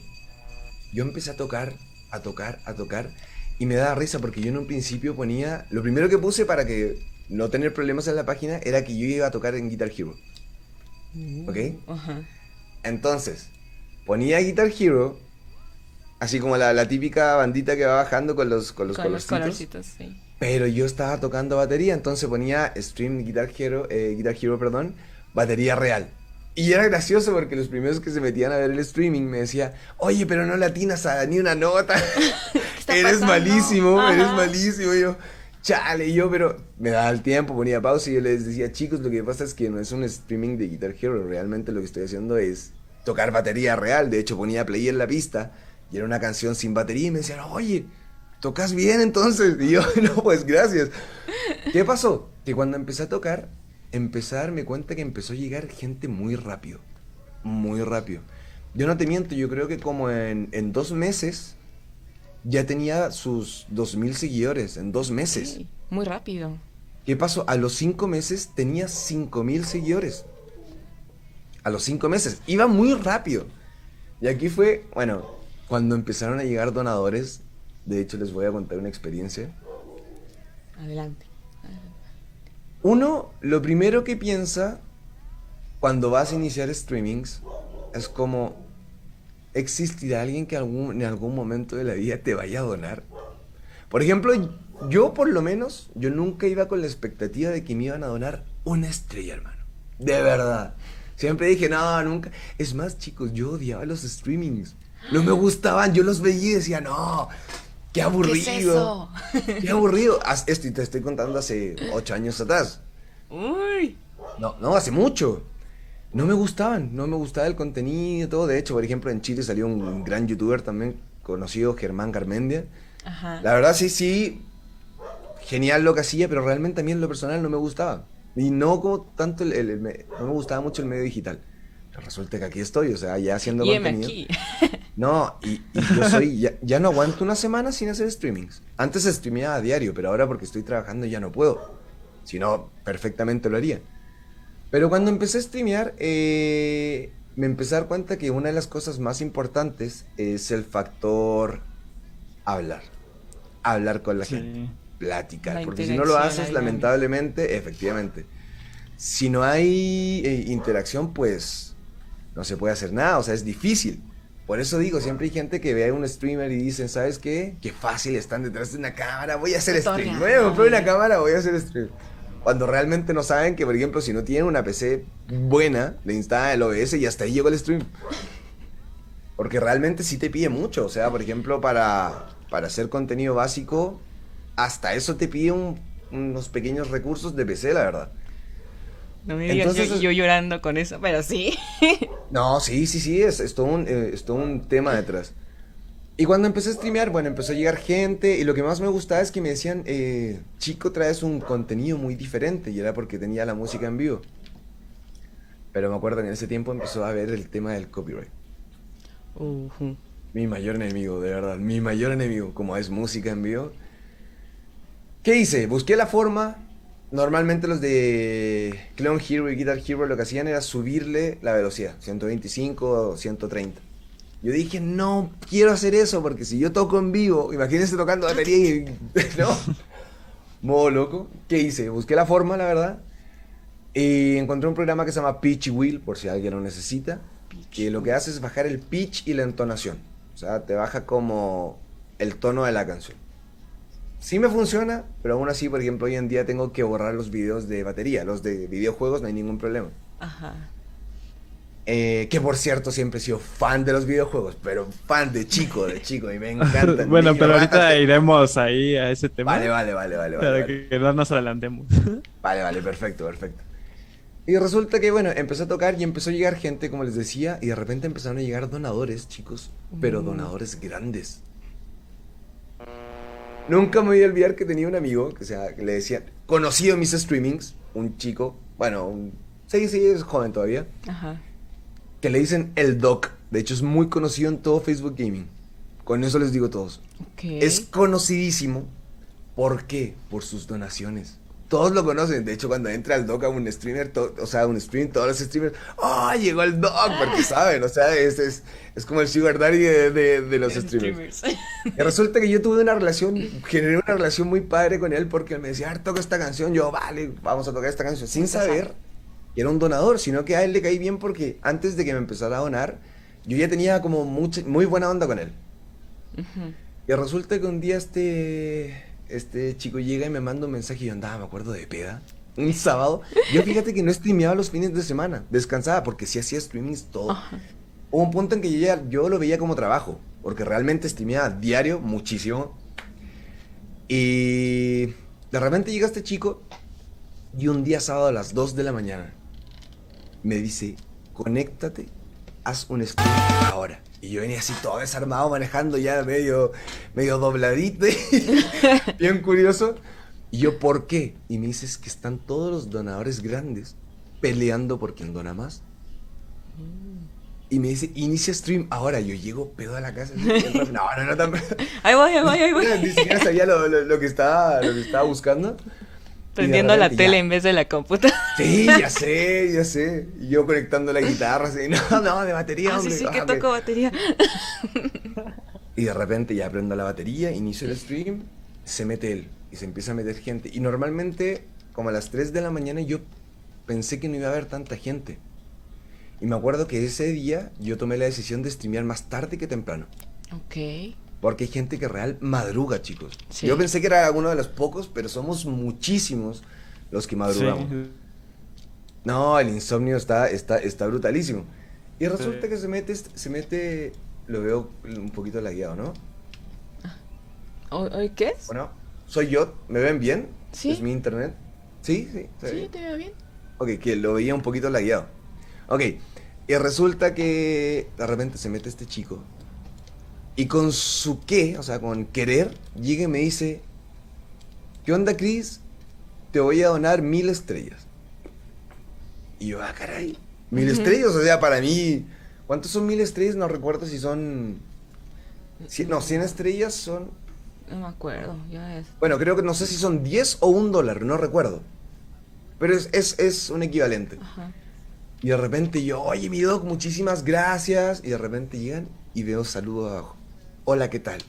Yo empecé a tocar, a tocar, a tocar, y me daba risa porque yo en un principio ponía. Lo primero que puse para que no tener problemas en la página era que yo iba a tocar en Guitar Hero. ¿Ok? Ajá. Entonces, ponía Guitar Hero, así como la, la típica bandita que va bajando con los, con los Con los colorcitos, sí. Pero yo estaba tocando batería, entonces ponía Stream Guitar Hero, eh, Guitar Hero, perdón, batería real. Y era gracioso porque los primeros que se metían a ver el streaming me decía, oye, pero no latinas a ni una nota. eres pasando? malísimo, eres malísimo. Y yo, chale, y yo, pero me daba el tiempo, ponía pausa y yo les decía, chicos, lo que pasa es que no es un streaming de Guitar Hero, realmente lo que estoy haciendo es tocar batería real. De hecho, ponía play en la pista y era una canción sin batería y me decían, oye, ¿tocas bien entonces? Y yo, no, pues gracias. ¿Qué pasó? Que cuando empecé a tocar, empecé a darme cuenta que empezó a llegar gente muy rápido. Muy rápido. Yo no te miento, yo creo que como en, en dos meses ya tenía sus 2.000 seguidores, en dos meses. Sí, muy rápido. ¿Qué pasó? A los cinco meses tenía 5.000 seguidores. A los cinco meses. Iba muy rápido. Y aquí fue, bueno, cuando empezaron a llegar donadores, de hecho les voy a contar una experiencia. Adelante. Uno, lo primero que piensa cuando vas a iniciar streamings es como, ¿existirá alguien que algún, en algún momento de la vida te vaya a donar? Por ejemplo, yo por lo menos, yo nunca iba con la expectativa de que me iban a donar una estrella, hermano. De verdad. Siempre dije, no, nunca. Es más, chicos, yo odiaba los streamings. No me gustaban, yo los veía y decía, no, qué aburrido. ¿Qué es eso? Qué aburrido. Esto y te estoy contando hace ocho años atrás. Uy. No, no, hace mucho. No me gustaban, no me gustaba el contenido y todo. De hecho, por ejemplo, en Chile salió un gran youtuber también conocido, Germán Garmendia. Ajá. La verdad, sí, sí, genial lo que hacía, pero realmente a mí en lo personal no me gustaba. Y no como tanto, el, el- el no me gustaba mucho el medio digital. Pero resulta que aquí estoy, o sea, ya haciendo Y contenido. aquí. No, y, y yo soy, ya, ya no aguanto una semana sin hacer streamings. Antes streameaba a diario, pero ahora porque estoy trabajando ya no puedo. Si no, perfectamente lo haría. Pero cuando empecé a streamear, eh, me empecé a dar cuenta que una de las cosas más importantes es el factor hablar. Hablar con la Sí. gente. Platicar. La porque si no lo haces, ahí, lamentablemente, efectivamente. Si no hay eh, interacción, pues no se puede hacer nada. O sea, es difícil. Por eso digo, siempre hay gente que ve a un streamer y dicen, ¿sabes qué? Qué fácil están detrás de una cámara, voy a hacer stream. Voy a comprar una cámara, voy a hacer stream. Cuando realmente no saben que, por ejemplo, si no tienen una PC buena, le instalan el OBS y hasta ahí llegó el stream. Porque realmente sí te pide mucho. O sea, por ejemplo, para, para hacer contenido básico, hasta eso te pide un- unos pequeños recursos de PC, la verdad. No me digas Entonces yo, llorando con eso, pero sí. No, sí, sí, sí, es, es todo un, eh, es todo un tema detrás. Y cuando empecé a streamear, bueno, empezó a llegar gente y lo que más me gustaba es que me decían, eh, chico, traes un contenido muy diferente y era porque tenía la música en vivo. Pero me acuerdo que en ese tiempo empezó a haber el tema del copyright. Mi mayor enemigo, de verdad, mi mayor enemigo, como es música en vivo. ¿Qué hice? Busqué la forma. Normalmente los de Clone Hero y Guitar Hero lo que hacían era subirle la velocidad, 125 o 130. Yo dije, no quiero hacer eso porque si yo toco en vivo, imagínense tocando batería y... ¿No? Modo loco. ¿Qué hice? Busqué la forma, la verdad. Y encontré un programa que se llama Pitch Wheel, por si alguien lo necesita. Que lo que hace es bajar el pitch y la entonación. O sea, te baja como el tono de la canción. Sí me funciona, pero aún así, por ejemplo, hoy en día tengo que borrar los videos de batería. Los de videojuegos no hay ningún problema. Ajá. Eh, que por cierto, siempre he sido fan de los videojuegos, pero fan de chico, de chico, y me encantan. bueno, pero ahorita iremos ahí a ese tema. Vale, vale, vale, vale. vale, Para vale. que no nos adelantemos. Vale, vale, perfecto, perfecto. Y resulta que, bueno, empezó a tocar y empezó a llegar gente, como les decía, y de repente empezaron a llegar donadores, chicos, pero donadores grandes. Nunca me voy a olvidar que tenía un amigo, que, sea, que le decía, conocido en mis streamings, un chico, bueno, un, sí, sí, es joven todavía, Ajá. que le dicen el Doc. De hecho, es muy conocido en todo Facebook Gaming. Con eso les digo a todos. Es conocidísimo. ¿Por qué? Por sus donaciones. Todos lo conocen. De hecho, cuando entra el doc a un streamer, to- o sea, a un stream, todos los streamers, ¡oh, llegó el doc! Porque saben, o sea, es, es, es como el sugar daddy de, de- de los streamers. Y resulta que yo tuve una relación, generé una relación muy padre con él porque él me decía, "Ah, toca esta canción. Yo, vale, vamos a tocar esta canción. Sin saber que era un donador, sino que a él le caí bien porque antes de que me empezara a donar, yo ya tenía como mucha, muy buena onda con él. Y resulta que un día este, este chico llega y me manda un mensaje y yo andaba, me acuerdo, de peda. Un sábado. Yo fíjate que no streameaba los fines de semana. Descansaba porque sí hacía streamings todo. Ajá. Hubo un punto en que yo, ya, yo lo veía como trabajo. Porque realmente streameaba diario muchísimo. Y de repente llega este chico y un día sábado a las 2 de la mañana me dice, conéctate, haz un stream ahora. Y yo venía así todo desarmado, manejando ya medio, medio dobladito, bien curioso. Y yo, ¿por qué? Y me dices que están todos los donadores grandes peleando por quien dona más. Y me dice, inicia stream. Ahora yo llego pedo a la casa. No, no, no tan Ahí voy, ahí voy, ahí voy. Ni siquiera sabía lo, lo- lo que, estaba, lo que estaba buscando. Prendiendo la tele ya. en vez de la computadora. Sí, ya sé, ya sé. Y yo conectando la guitarra, así, no, no, de batería, Ah, sí, hombre. sí, que Ah, ok. toco batería. Y de repente ya prendo la batería, inicio el stream, se mete él y se empieza a meter gente. Y normalmente, como a las 3 de la mañana, yo pensé que no iba a haber tanta gente. Y me acuerdo que ese día yo tomé la decisión de streamear más tarde que temprano. Ok. Porque hay gente que real madruga, chicos. Sí. Yo pensé que era uno de los pocos, pero somos muchísimos los que madrugamos. Sí. No, el insomnio está, está, está brutalísimo. Y resulta Sí. que se mete, se mete, lo veo un poquito lagueado, ¿no? ¿Hoy, hoy qué es? Bueno, soy yo, ¿me ven bien? Sí. ¿Es mi internet? Sí, sí. Sí, bien. te veo bien. Ok, que lo veía un poquito lagueado. Ok, y resulta que de repente se mete este chico y con su qué, o sea, con querer, llega y me dice, ¿qué onda, Chris? Te voy a donar mil estrellas. Y yo, ah, caray, mil estrellas, o sea, para mí, ¿cuántos son mil estrellas? No recuerdo si son... cien- no, 100 estrellas son... No me acuerdo. Ya es. Bueno, creo que no sé si son 10 o un dólar, no recuerdo. Pero es, es, es un equivalente. Ajá. Y de repente yo, oye, mi doc, muchísimas gracias. Y de repente llegan y veo saludo abajo. Hola, ¿qué tal?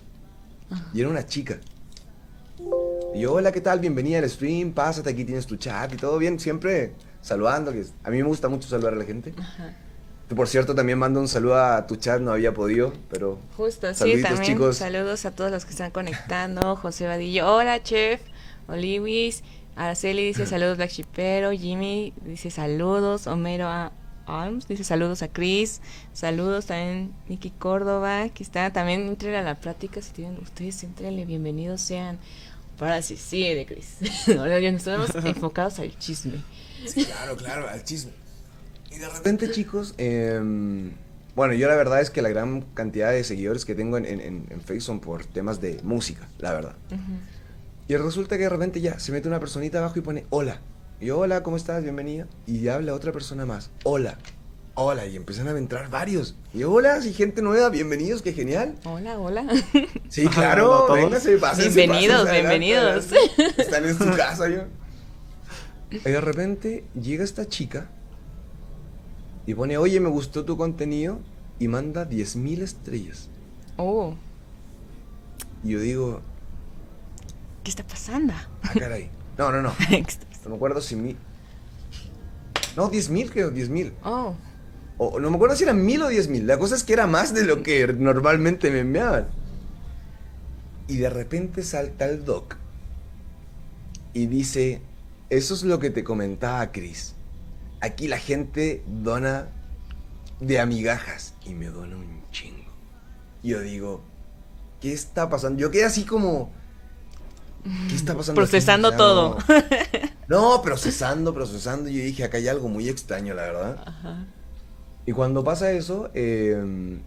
Y era una chica. Y yo, hola, ¿qué tal? Bienvenida al stream, pásate, aquí tienes tu chat y todo bien, siempre saludando, que a mí me gusta mucho saludar a la gente. Ajá. Por cierto, también mando un saludo a tu chat, no había podido, pero... Justo, sí, también chicos. saludos a todos los que están conectando. José Vadillo, hola, chef. Oliwis, Araceli dice saludos, Black Shipero. Jimmy dice saludos. Homero A- Dice saludos a Chris. Saludos también, Nicky Córdoba. Aquí está, también entren a la plática si tienen ustedes, entrenle, bienvenidos sean. Ahora sí, sí, de Chris. Ahora ya nos estamos enfocados al chisme. Sí, claro, claro, al chisme. Y de repente, chicos, em, bueno, yo la verdad es que la gran cantidad de seguidores que tengo en, en, en- Facebook son por temas de música, la verdad. Y resulta que de repente ya se mete una personita abajo y pone hola. Y yo, hola, ¿cómo estás? Bienvenida. Y habla otra persona más, hola, hola. Y empiezan a entrar varios. Y yo, hola, si gente nueva, bienvenidos, qué genial. Hola, hola. Sí, claro, hola véngase, pásense, Bienvenidos, pásense, bienvenidos. adelante. Están en su casa, yo. Y de repente llega esta chica y pone, oye, me gustó tu contenido y manda 10.000 estrellas. Oh, Y yo digo, ¿qué está pasando? ah, caray. No, no, no. No me acuerdo si mi... No, 10.000 creo, 10.000. oh, O no me acuerdo si eran 1.000 o 10.000. La cosa es que era más de lo que normalmente me enviaban. Y de repente salta el doc y dice, eso es lo que te comentaba Chris. Aquí la gente dona de amigajas y me dona un chingo. Yo digo, ¿qué está pasando? Yo quedé así como... ¿Qué está pasando? aquí? Procesando sea, todo. No, procesando, procesando. Yo dije, acá hay algo muy extraño, la verdad. Ajá. Y cuando pasa eso, eh,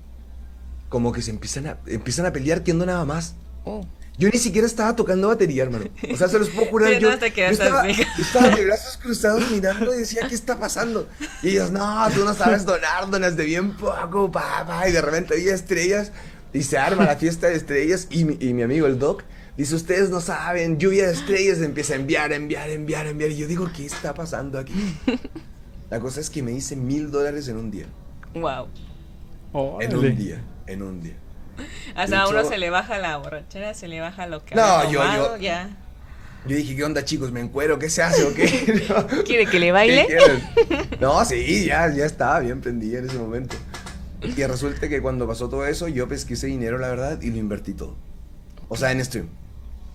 como que se empiezan a, empiezan a pelear quién donaba más. Oh. Yo ni siquiera estaba tocando batería, hermano. O sea, se los puedo jurar. Sí, yo, no te yo estaba, estaba de brazos cruzados mirando y decía, ¿qué está pasando? Y ellos, no, tú no sabes donar, donas de bien poco, papá. Y de repente había estrellas y se arma la fiesta de estrellas. Y mi, y mi amigo el Doc dice, ustedes no saben, lluvia de estrellas. Empieza a enviar, enviar, enviar, enviar. Y yo digo, ¿qué está pasando aquí? La cosa es que me hice mil dólares en un día. Wow. En un día, en un día. Hasta a uno se le baja la borrachera, se le baja lo que No, ha yo- tomado, yo- ya. Yo dije, ¿qué onda, chicos? ¿Me encuero? ¿Qué se hace o qué? No. ¿Quiere que le ¿Qué baile? No, sí, ya, ya estaba bien prendida en ese momento. Y resulta que cuando pasó todo eso, yo pesqué ese dinero, la verdad, y lo invertí todo. O sea, en stream.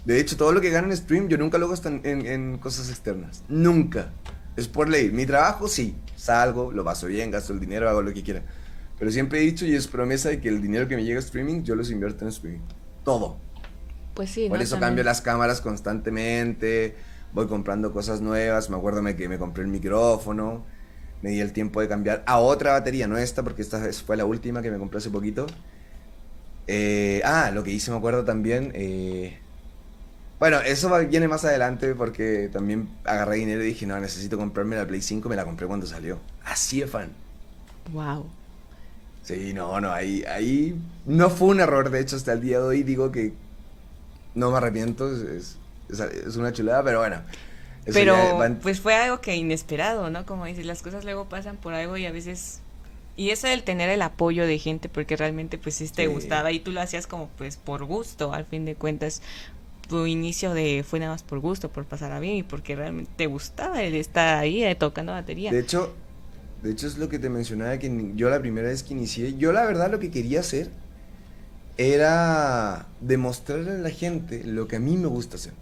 De hecho, todo lo que gano en stream, yo nunca lo gasto en, en- en cosas externas. Nunca. Es por ley. Mi trabajo, sí. Salgo, lo paso bien, gasto el dinero, hago lo que quiera. Pero siempre he dicho y es promesa de que el dinero que me llega a streaming, yo los invierto en streaming. Todo. Pues sí, Por ¿no? eso También. cambio las cámaras constantemente, voy comprando cosas nuevas, me acuerdo que me compré el micrófono me di el tiempo de cambiar a otra batería, no esta, porque esta fue la última que me compré hace poquito. Eh, ah, lo que hice, me acuerdo también. eh, bueno, eso va- viene más adelante porque también agarré dinero y dije, no, necesito comprarme la Play 5, me la compré cuando salió. Así de fan. Wow. Sí, no, no, ahí, ahí no fue un error, de hecho, hasta el día de hoy digo que no me arrepiento, es, es, es una chulada, pero bueno. Pero pues fue algo que inesperado, ¿no? Como dices, las cosas luego pasan por algo y a veces... Y eso del tener el apoyo de gente porque realmente pues sí te Sí. gustaba y tú lo hacías como pues por gusto, al fin de cuentas tu inicio de fue nada más por gusto, por pasar a bien y porque realmente te gustaba el estar ahí eh, tocando batería. De hecho, de hecho es lo que te mencionaba que yo la primera vez que inicié, yo la verdad lo que quería hacer era demostrarle a la gente lo que a mí me gusta hacer,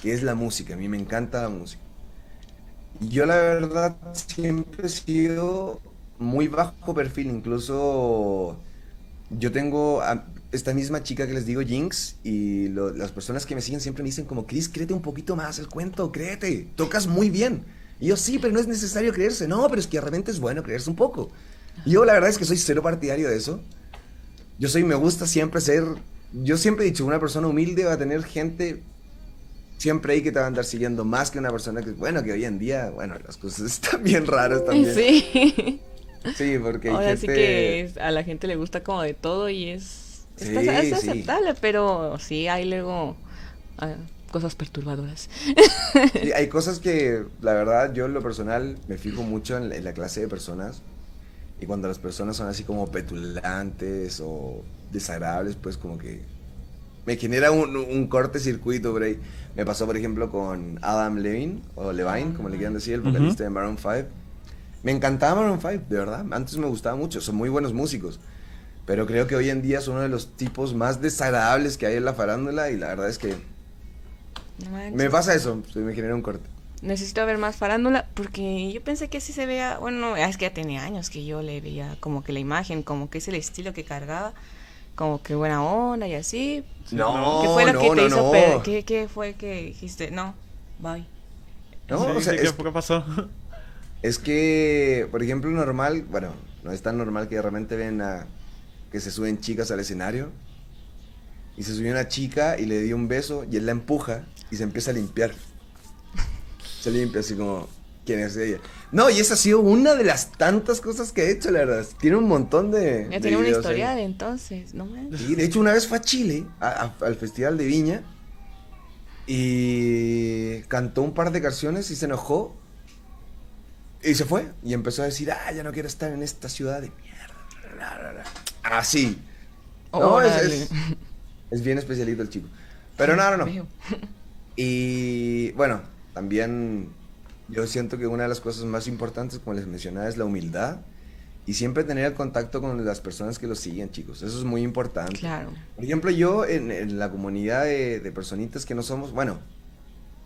que es la música, a mí me encanta la música. Yo la verdad siempre he sido muy bajo perfil, incluso yo tengo esta misma chica que les digo, Jinx, y lo- las personas que me siguen siempre me dicen como, Chris, créete un poquito más el cuento, créete, tocas muy bien. Y yo, sí, pero no es necesario creerse. No, pero es que de repente es bueno creerse un poco. Y yo la verdad es que soy cero partidario de eso. Yo soy, me gusta siempre ser, yo siempre he dicho, una persona humilde va a tener gente siempre ahí que te va a andar siguiendo más que una persona que, bueno, que hoy en día, bueno, las cosas están bien raras también. Sí. Sí, porque hay Ahora gente... sí que a la gente le gusta como de todo y es, está- Sí, es sí. aceptable, pero sí hay luego ah, cosas perturbadoras. Sí, hay cosas que, la verdad, yo en lo personal me fijo mucho en la, en la clase de personas. Y cuando las personas son así como petulantes o desagradables, pues como que me genera un, un cortecircuito por ahí. Me pasó, por ejemplo, con Adam Levine, o Levine, como le quieran decir, el vocalista de Maroon 5. Me encantaba Maroon 5, de verdad. Antes me gustaba mucho, son muy buenos músicos. Pero creo que hoy en día son uno de los tipos más desagradables que hay en la farándula y la verdad es que No me pasa eso, se me genera un corte. Necesito ver más farándula porque yo pensé que así se veía, bueno, es que ya tenía años que yo le veía como que la imagen, como que es el estilo que cargaba, como que buena onda y así. No, ¿Qué fue lo no, que te no, hizo no. ¿qué, qué fue que dijiste? No, bye. No, Sí, o sea, ¿qué, es, qué pasó? es que, por ejemplo, normal, bueno, no es tan normal que de repente ven a que se suben chicas al escenario y se subió una chica y le dio un beso y él la empuja y se empieza a limpiar. Se limpia así como, ¿quién es ella? No, y esa ha sido una de las tantas cosas que ha hecho, la verdad. Tiene un montón de. Ya tenía una historia de entonces, ¿no? manches. Sí, de hecho una vez fue a Chile, a- a- al Festival de Viña, y cantó un par de canciones y se enojó. Y se fue, y empezó a decir, ah, ya no quiero estar en esta ciudad de mierda. bla, bla, bla". Así. No, es, es- es bien especialito el chico. Pero no, no, no. Y bueno, también yo siento que una de las cosas más importantes, como les mencionaba, es la humildad. Y siempre tener el contacto con las personas que lo siguen, chicos. Eso es muy importante. Claro. Por ejemplo, yo en, en la comunidad de, de personitas que no somos, bueno,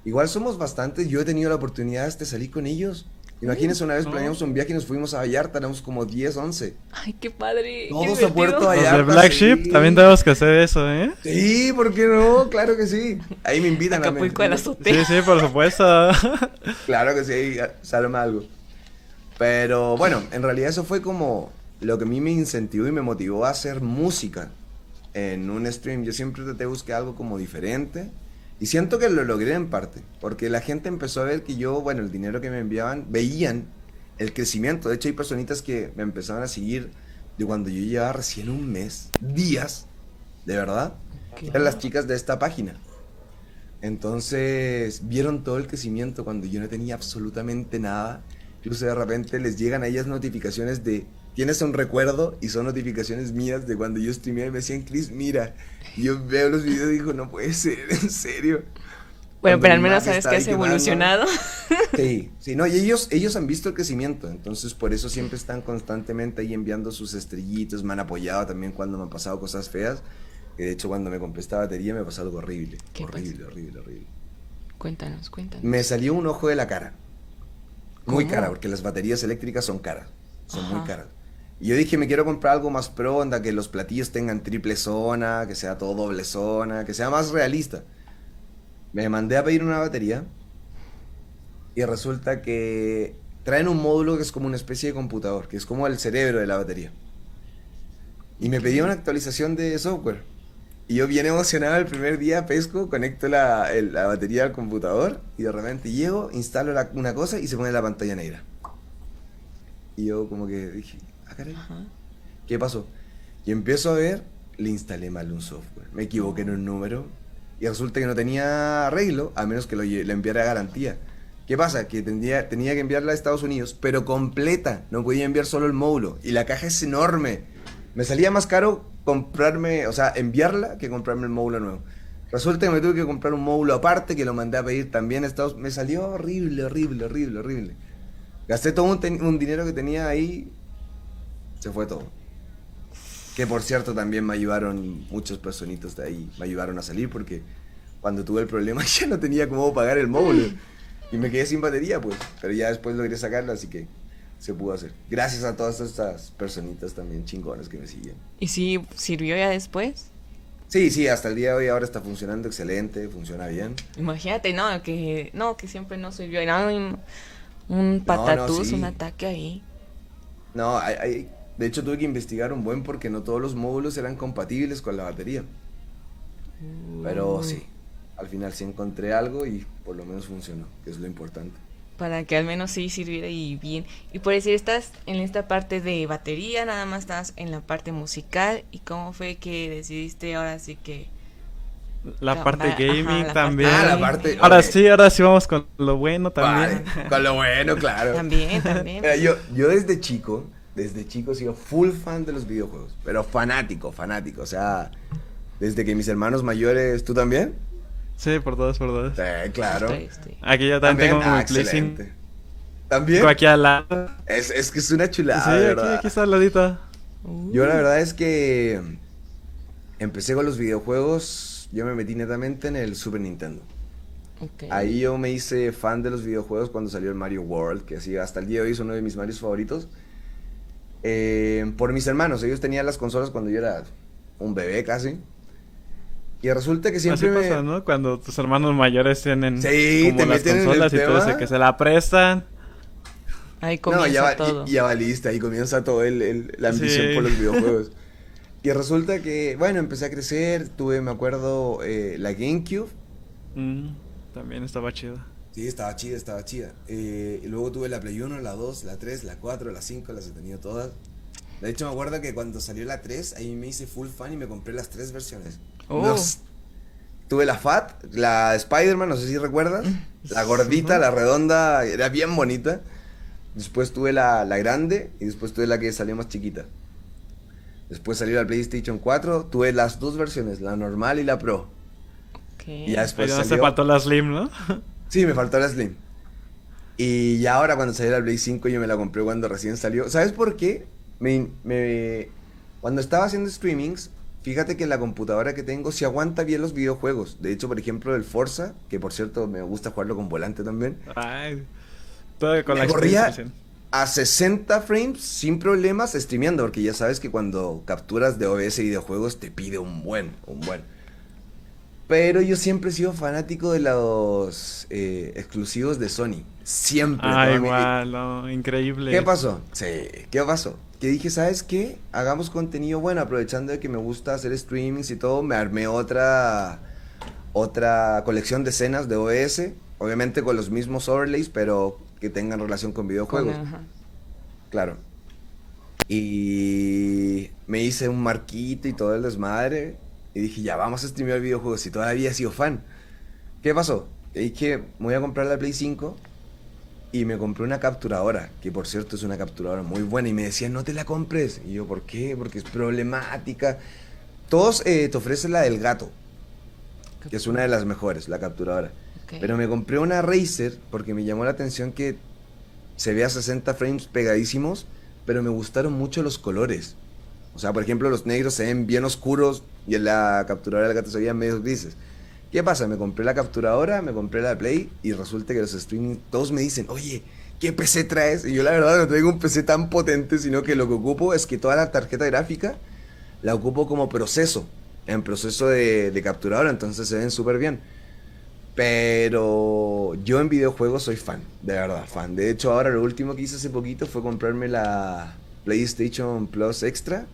igual somos bastantes. Yo he tenido la oportunidad de salir con ellos. Imagínense, una vez no. planeamos un viaje y nos fuimos a Vallarta, éramos como 10, 11. Ay, qué padre. qué Todos a divertido. Puerto Los Vallarta. de Black sí. Sheep también tenemos que hacer eso, ¿eh? Sí, ¿por qué no? Claro que sí. Ahí me invitan a Acapulco de la Sí, azotea. sí, por supuesto. Claro que sí, ahí sale algo. Pero bueno, en realidad eso fue como lo que a mí me incentivó y me motivó a hacer música en un stream. Yo siempre traté de buscar algo como diferente. Y siento que lo logré en parte, porque la gente empezó a ver que yo, bueno, el dinero que me enviaban, veían el crecimiento. De hecho, hay personitas que me empezaban a seguir de cuando yo llevaba recién un mes, días, de verdad. Eran las chicas de esta página. Entonces vieron todo el crecimiento cuando yo no tenía absolutamente nada. Incluso de repente les llegan a ellas notificaciones de tienes un recuerdo y son notificaciones mías de cuando yo streameé y me decían Chris, mira. Yo veo los videos y digo, no puede ser, en serio. Bueno, Cuando pero al menos sabes que has evolucionado. Sí, sí, no, y ellos, ellos han visto el crecimiento, entonces por eso siempre están constantemente ahí enviando sus estrellitos, me han apoyado también cuando me han pasado cosas feas. Que de hecho cuando me compré esta batería me pasó algo horrible. ¿Qué Horrible, horrible, horrible. Cuéntanos, cuéntanos. Me salió un ojo de la cara. Muy ¿Cómo? cara, porque las baterías eléctricas son caras. Son muy caras. Y yo dije, me quiero comprar algo más pro, que los platillos tengan triple zona, que sea todo doble zona, que sea más realista. Me mandé a pedir una batería y resulta que traen un módulo que es como una especie de computador, que es como el cerebro de la batería. Y me pedía una actualización de software. Y yo bien emocionado el primer día pesco, conecto la, la batería al computador y de repente llego, instalo una cosa y se pone la pantalla negra. Y yo como que dije, caray, ¿qué pasó? Y empiezo a ver, le instalé mal un software. Me equivoqué en un número y resulta que no tenía arreglo, a menos que lo, le enviara a garantía. ¿Qué pasa? Que tendría, tenía que enviarla a Estados Unidos, pero completa. No podía enviar solo el módulo. Y la caja es enorme. Me salía más caro comprarme, o sea, enviarla que comprarme el módulo nuevo. Resulta que me tuve que comprar un módulo aparte que lo mandé a pedir también a Estados Me salió horrible, horrible, horrible, horrible. Gasté todo un, un dinero que tenía ahí. Se fue todo. Que por cierto también me ayudaron muchos personitos de ahí. Me ayudaron a salir porque cuando tuve el problema ya no tenía cómo pagar el módulo. Y me quedé sin batería, pues. Pero ya después logré sacarla, así que se pudo hacer. Gracias a todas estas personitas también chingonas que me siguen. ¿Y si sirvió ya después? Sí, sí, hasta el día de hoy ahora está funcionando excelente, funciona bien. Imagínate, no, que no, que siempre no sirvió. Era un, un patatús, sí. un ataque ahí. No, hay, hay- de hecho tuve que investigar un buen porque no todos los módulos eran compatibles con la batería. Pero sí, al final sí encontré algo y por lo menos funcionó, que es lo importante. Para que al menos sí sirviera y bien. Y por decir, estás en esta parte de batería, nada más estás en la parte musical. ¿Y cómo fue que decidiste ahora sí que... La parte gaming la parte también. Ah, la parte- Ahora sí, ahora sí vamos con lo bueno también. Vale, con lo bueno, claro. También, también. Mira, yo, yo desde chico, desde chico he sido full fan de los videojuegos, pero fanático, fanático. O sea, desde que mis hermanos mayores, ¿tú también? Sí, por dos, por dos. Sí, claro. Estoy, estoy. Aquí yo también, tengo Ah, mi Play 5 excelente. ¿También? aquí al lado. Es, es que es una chulada, sí, de aquí, verdad. aquí está al ladito. Yo la verdad es que empecé con los videojuegos, yo me metí netamente en el Super Nintendo. Ok. Ahí yo me hice fan de los videojuegos cuando salió el Mario World, que así hasta el día de hoy es uno de mis Marios favoritos. Eh, por mis hermanos, ellos tenían las consolas cuando yo era un bebé casi. Y resulta que siempre Así me... pasa, ¿no? Cuando tus hermanos mayores tienen Sí, como te las meten en el consolas y todo eso, que se la prestan. Ahí No, comienza ya, va- todo. y- ya valiste, ahí comienza todo el, el- la ambición Sí. por los videojuegos. y resulta que, bueno, empecé a crecer, tuve, me acuerdo, eh, la GameCube. Mm, también estaba chido. Sí, estaba chida, estaba chida. Eh, y luego tuve la Play 1, la 2, la 3, la 4, la 5, las he tenido todas. De hecho, me acuerdo que cuando salió la 3, ahí me hice full fan y me compré las tres versiones. Oh. Los- tuve la Fat, la Spider-Man, no sé si recuerdas. La gordita, la redonda, era bien bonita. Después tuve la, la grande y después tuve la que salió más chiquita. Después salió la PlayStation 4, tuve las dos versiones, la normal y la Pro. Y ya después Pero no se salió- faltó la Slim, ¿no? Sí, me faltó la Slim. Y ya ahora cuando salió la Play 5 yo me la compré cuando recién salió. ¿Sabes por qué? Me, me- cuando estaba haciendo streamings, fíjate que la computadora que tengo se aguanta bien los videojuegos. De hecho, por ejemplo, el Forza, que por cierto me gusta jugarlo con volante también, Ay, todo con Me la corría- a 60 frames sin problemas streameando, porque ya sabes que cuando capturas de OBS videojuegos te pide un buen, un buen. Pero yo siempre he sido fanático de los eh, exclusivos de Sony. Siempre. Ah, igual, no, increíble. ¿Qué pasó? Sí, ¿qué pasó? Que dije, ¿sabes qué? Hagamos contenido bueno, aprovechando de que me gusta hacer streamings y todo, me armé otra otra colección de escenas de OBS, obviamente con los mismos overlays, pero que tengan relación con videojuegos. Con-. Claro. Y me hice un marquito y todo el desmadre. Y dije, ya vamos a streamear videojuegos. Y todavía he sido fan. ¿Qué pasó? Que dije, me voy a comprar la Play 5. Y me compré una capturadora. Que por cierto es una capturadora muy buena. Y me decían, no te la compres. Y yo, ¿por qué? Porque es problemática. Todos eh, te ofrecen la del gato. Que es una de las mejores, la capturadora. Ok. Pero me compré una Razer porque me llamó la atención que se ve a 60 frames pegadísimos, pero me gustaron mucho los colores. O sea, por ejemplo, los negros se ven bien oscuros y en la capturadora del gato se veían medio grises. ¿Qué pasa? Me compré la capturadora, me compré la Play y resulta que los streaming todos me dicen, oye, ¿qué PC traes? Y yo la verdad no traigo un PC tan potente, sino que lo que ocupo es que toda la tarjeta gráfica la ocupo como proceso, en proceso de, de capturadora, entonces se ven súper bien. Pero yo en videojuegos soy fan, de verdad, fan. De hecho, ahora lo último que hice hace poquito fue comprarme la PlayStation Plus Extra.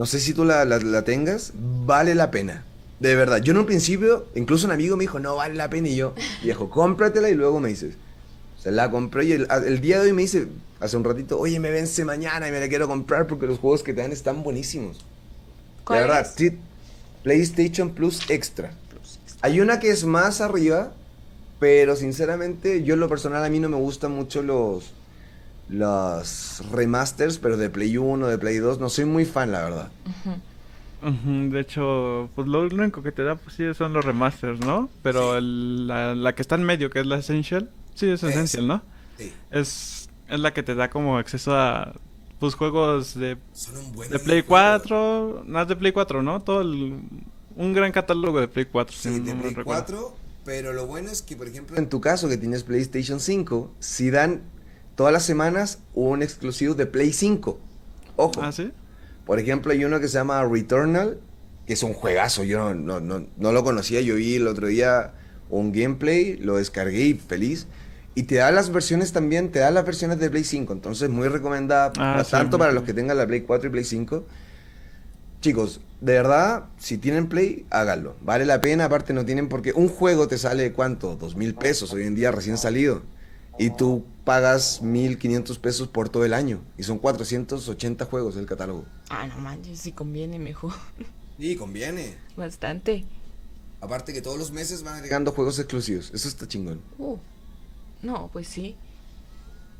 No sé si tú la, la- la tengas, vale la pena. De verdad, yo en un principio, incluso un amigo me dijo, no vale la pena. Y yo, viejo, cómpratela y luego me dices. Se la compré y el, el día de hoy me dice, hace un ratito, oye, me vence mañana y me la quiero comprar porque los juegos que te dan están buenísimos. De ¿Cuál verdad, es? sí, PlayStation Plus Extra. Hay una que es más arriba, pero sinceramente, yo en lo personal a mí no me gustan mucho los los remasters, pero de Play 1, de Play 2, no soy muy fan, la verdad. De hecho, pues lo único que te da pues sí son los remasters, ¿no? Pero el- la, la que está en medio, que es la Essential, sí es Es. Essential, ¿no? Sí, Es, es la que te da como acceso a pues juegos de, de Play 4, más de Play 4, ¿no? Todo el- un gran catálogo de Play 4, si Sí, no de me Play recuerdo. 4, pero lo bueno es que, por ejemplo, En tu caso, que tienes PlayStation 5, si dan todas las semanas un exclusivo de Play 5. Ojo. Ah, ¿sí? Por ejemplo, hay uno que se llama Returnal, que es un juegazo. Yo no, no, no, lo conocía. Yo vi el otro día un gameplay, lo descargué y feliz. Y te da las versiones también, te da las versiones de Play 5. Entonces, muy recomendada, Ah, sí, tanto muy para bien. los que tengan la Play 4 y Play 5. Chicos, de verdad, si tienen Play, háganlo. Vale la pena, aparte no tienen por qué. Un juego te sale, ¿cuánto? Dos mil pesos hoy en día, recién salido. Y tú pagas 1500 pesos por todo el año. Y son 480 juegos el catálogo. Ah, no manches, si conviene mejor. sí, conviene. Bastante. Aparte que todos los meses van a llegar. Llegando juegos exclusivos. Eso está chingón. Uh, no, pues sí.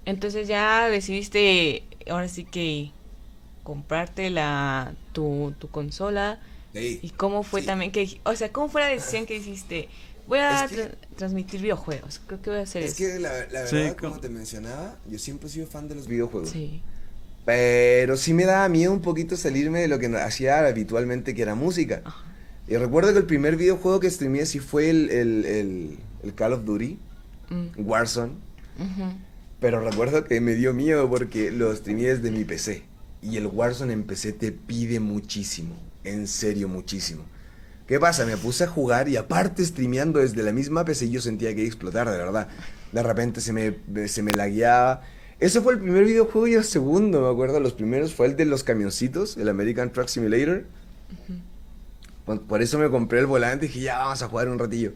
Entonces ya decidiste, ahora sí que comprarte la tu, tu consola. Sí. ¿Y cómo fue Sí. también que, o sea, cómo fue la decisión que hiciste? Voy a Es que- tra- transmitir videojuegos. Creo que voy a hacer Es eso. que la, la Sí, verdad, como- como te mencionaba, yo siempre he sido fan de los videojuegos. Sí. Pero sí me daba miedo un poquito salirme de lo que hacía habitualmente, que era música. Ajá. Y recuerdo que el primer videojuego que streameé sí fue el, el, el- el Call of Duty, Mm, Warzone. Pero recuerdo que me dio miedo porque lo streameé desde mi PC. Y el Warzone en PC te pide muchísimo. En serio, muchísimo. ¿Qué pasa? Me puse a jugar y aparte streameando desde la misma PC yo sentía que iba a explotar, de verdad. De repente se me, se me lagueaba. Ese fue el primer videojuego y el segundo, me acuerdo. Los primeros fue el de los camioncitos, el American Truck Simulator. Por, por eso me compré el volante y dije, ya vamos a jugar un ratillo.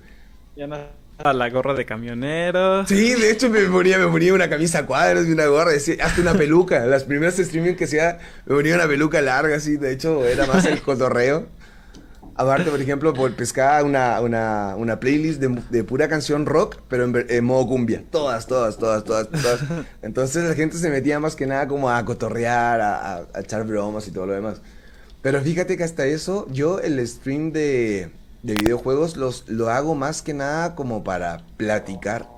Ya no la gorra de camionero. Sí, de hecho me ponía, me ponía una camisa a cuadros y una gorra, decía, hasta una peluca. Las primeras streaming que hacía, me ponía una peluca larga, así. De hecho, era más el cotorreo. Aparte, por ejemplo, por pescaba una, una, una playlist de, de pura canción rock, pero en, modo cumbia. Todas, todas, todas, todas, todas. Entonces la gente se metía más que nada como a cotorrear, a, a- a echar bromas y todo lo demás. Pero fíjate que hasta eso, yo el stream de, de videojuegos los, lo hago más que nada como para platicar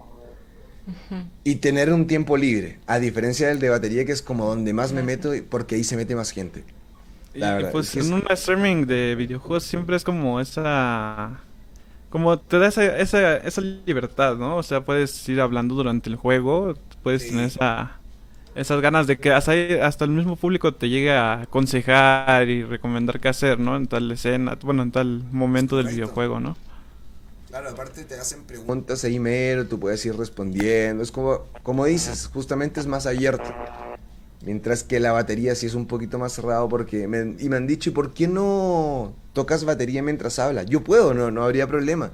y tener un tiempo libre. A diferencia del de batería, que es como donde más me meto, porque ahí se mete más gente. Y, verdad, pues es en un streaming de videojuegos siempre es como esa... Como te da esa, esa, esa libertad, ¿no? O sea, puedes ir hablando durante el juego, puedes Sí. tener esa, esas ganas de que hasta, hasta el mismo público te llegue a aconsejar y recomendar qué hacer, ¿no? En tal escena, bueno, en tal momento del videojuego, ¿no? Claro, aparte te hacen preguntas. Preguntas ahí mero, tú puedes ir respondiendo. Es como, como dices, justamente es más abierto. Mientras que la batería sí es un poquito más cerrado porque me, y me han dicho, ¿y por qué no tocas batería mientras hablas? Yo puedo, no, no habría problema.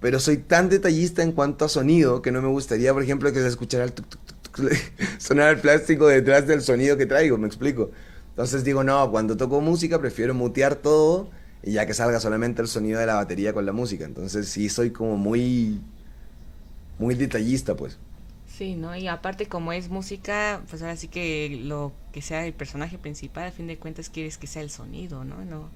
Pero soy tan detallista en cuanto a sonido que no me gustaría, por ejemplo, que se escuchara el tuc, tuc, tuc, sonar el plástico detrás del sonido que traigo, me explico. Entonces digo, no, cuando toco música prefiero mutear todo y ya que salga solamente el sonido de la batería con la música. Entonces sí soy como muy, muy detallista, pues. Sí, ¿no? Y aparte como es música, pues ahora sí que lo que sea el personaje principal, a fin de cuentas quieres que sea el sonido, ¿no? No.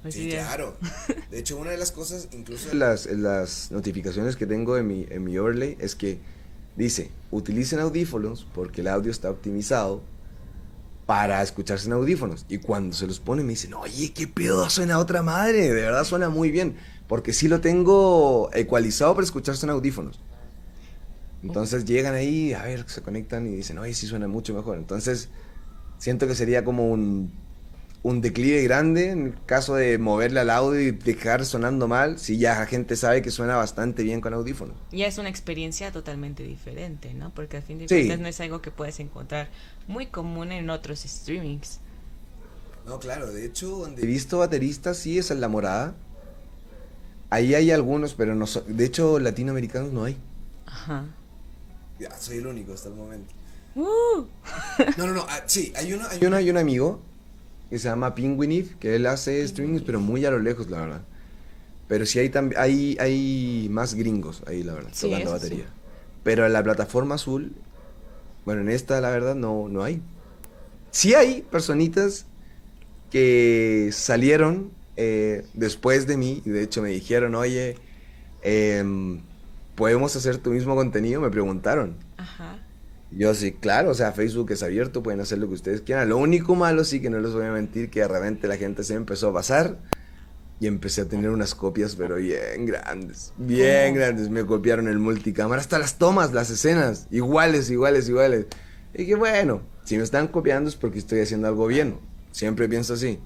pues Sí, sí, claro. De hecho, una de las cosas, incluso En las, en las notificaciones que tengo en mi, en mi overlay es que dice, utilicen audífonos porque el audio está optimizado para escucharse en audífonos. Y cuando se los ponen me dicen, oye, qué pedo, suena a otra madre, de verdad suena muy bien. Porque sí lo tengo ecualizado para escucharse en audífonos. Entonces llegan ahí, a ver, se conectan y dicen, oye, sí suena mucho mejor. Entonces siento que sería como un, un declive grande en el caso de moverle al audio y dejar sonando mal, si ya la gente sabe que suena bastante bien con audífonos. Ya es una experiencia totalmente diferente, ¿no? Porque al fin de Sí. cuentas no es algo que puedes encontrar muy común en otros streamings. No, claro, de hecho, donde He visto bateristas, sí, es la morada. Ahí hay algunos, pero no so- de hecho latinoamericanos no hay. Ajá. Soy el único hasta el momento. Uh, No, no, no. ah, sí, hay uno. Hay una, hay un amigo que se llama Penguinif, que él hace streamings, pero muy a lo lejos, la verdad. Pero sí hay, también hay, hay más gringos ahí, la verdad, Sí, tocando batería. sí. Pero en la plataforma azul, bueno, en esta, la verdad, no, no hay. Sí hay personitas que salieron eh, después de mí y de hecho me dijeron, oye, em, ¿podemos hacer tu mismo contenido? Me preguntaron. ajá. Yo sí, claro, o sea, Facebook es abierto, pueden hacer lo que ustedes quieran. Lo único malo sí que no les voy a mentir, que de repente la gente se empezó a pasar y empecé a tener unas copias, pero bien grandes, bien ¿Cómo? grandes. Me copiaron el multicámara, hasta las tomas, las escenas, iguales, iguales, iguales. Y que bueno, si me están copiando es porque estoy haciendo algo bien. Siempre pienso así.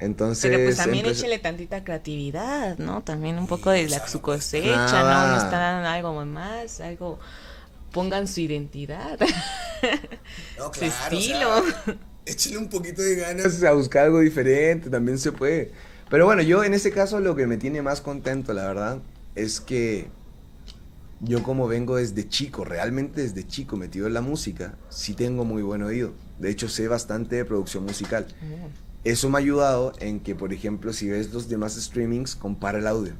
Entonces, Pero pues también empecé- échele tantita creatividad, ¿no? También un poco de la, su cosecha, Nada. ¿no? No está algo más, algo... Pongan su identidad, No, su claro, o estilo. sea, échale un poquito de ganas. a buscar algo diferente, también se puede. Pero bueno, yo en ese caso lo que me tiene más contento, la verdad, es que yo como vengo desde chico, realmente desde chico metido en la música, sí tengo muy buen oído. De hecho, sé bastante de producción musical. Eso me ha ayudado en que, por ejemplo, si ves los demás streamings, compara el audio.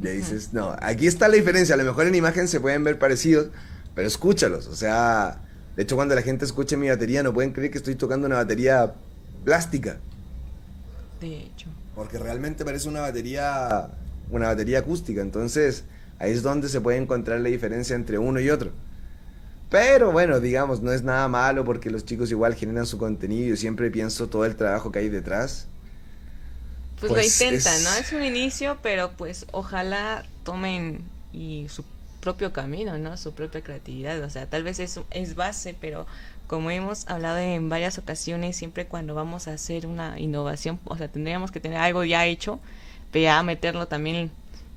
Le dices, no, aquí está la diferencia. A lo mejor en imagen se pueden ver parecidos, pero escúchalos. O sea, de hecho, cuando la gente escuche mi batería, no pueden creer que estoy tocando una batería plástica. De hecho. Porque realmente parece una batería. Una, una batería acústica. Entonces, ahí es donde se puede encontrar la diferencia entre uno y otro. Pero bueno, digamos, no es nada malo porque los chicos igual generan su contenido. Yo siempre pienso todo el trabajo que hay detrás. Pues, Pues, lo intentan, es- ¿no? Es un inicio, pero pues ojalá tomen y su propio camino, ¿no? Su propia creatividad. O sea, tal vez es, es base, pero como hemos hablado en varias ocasiones, siempre cuando vamos a hacer una innovación, o sea, tendríamos que tener algo ya hecho, pero ya meterlo también en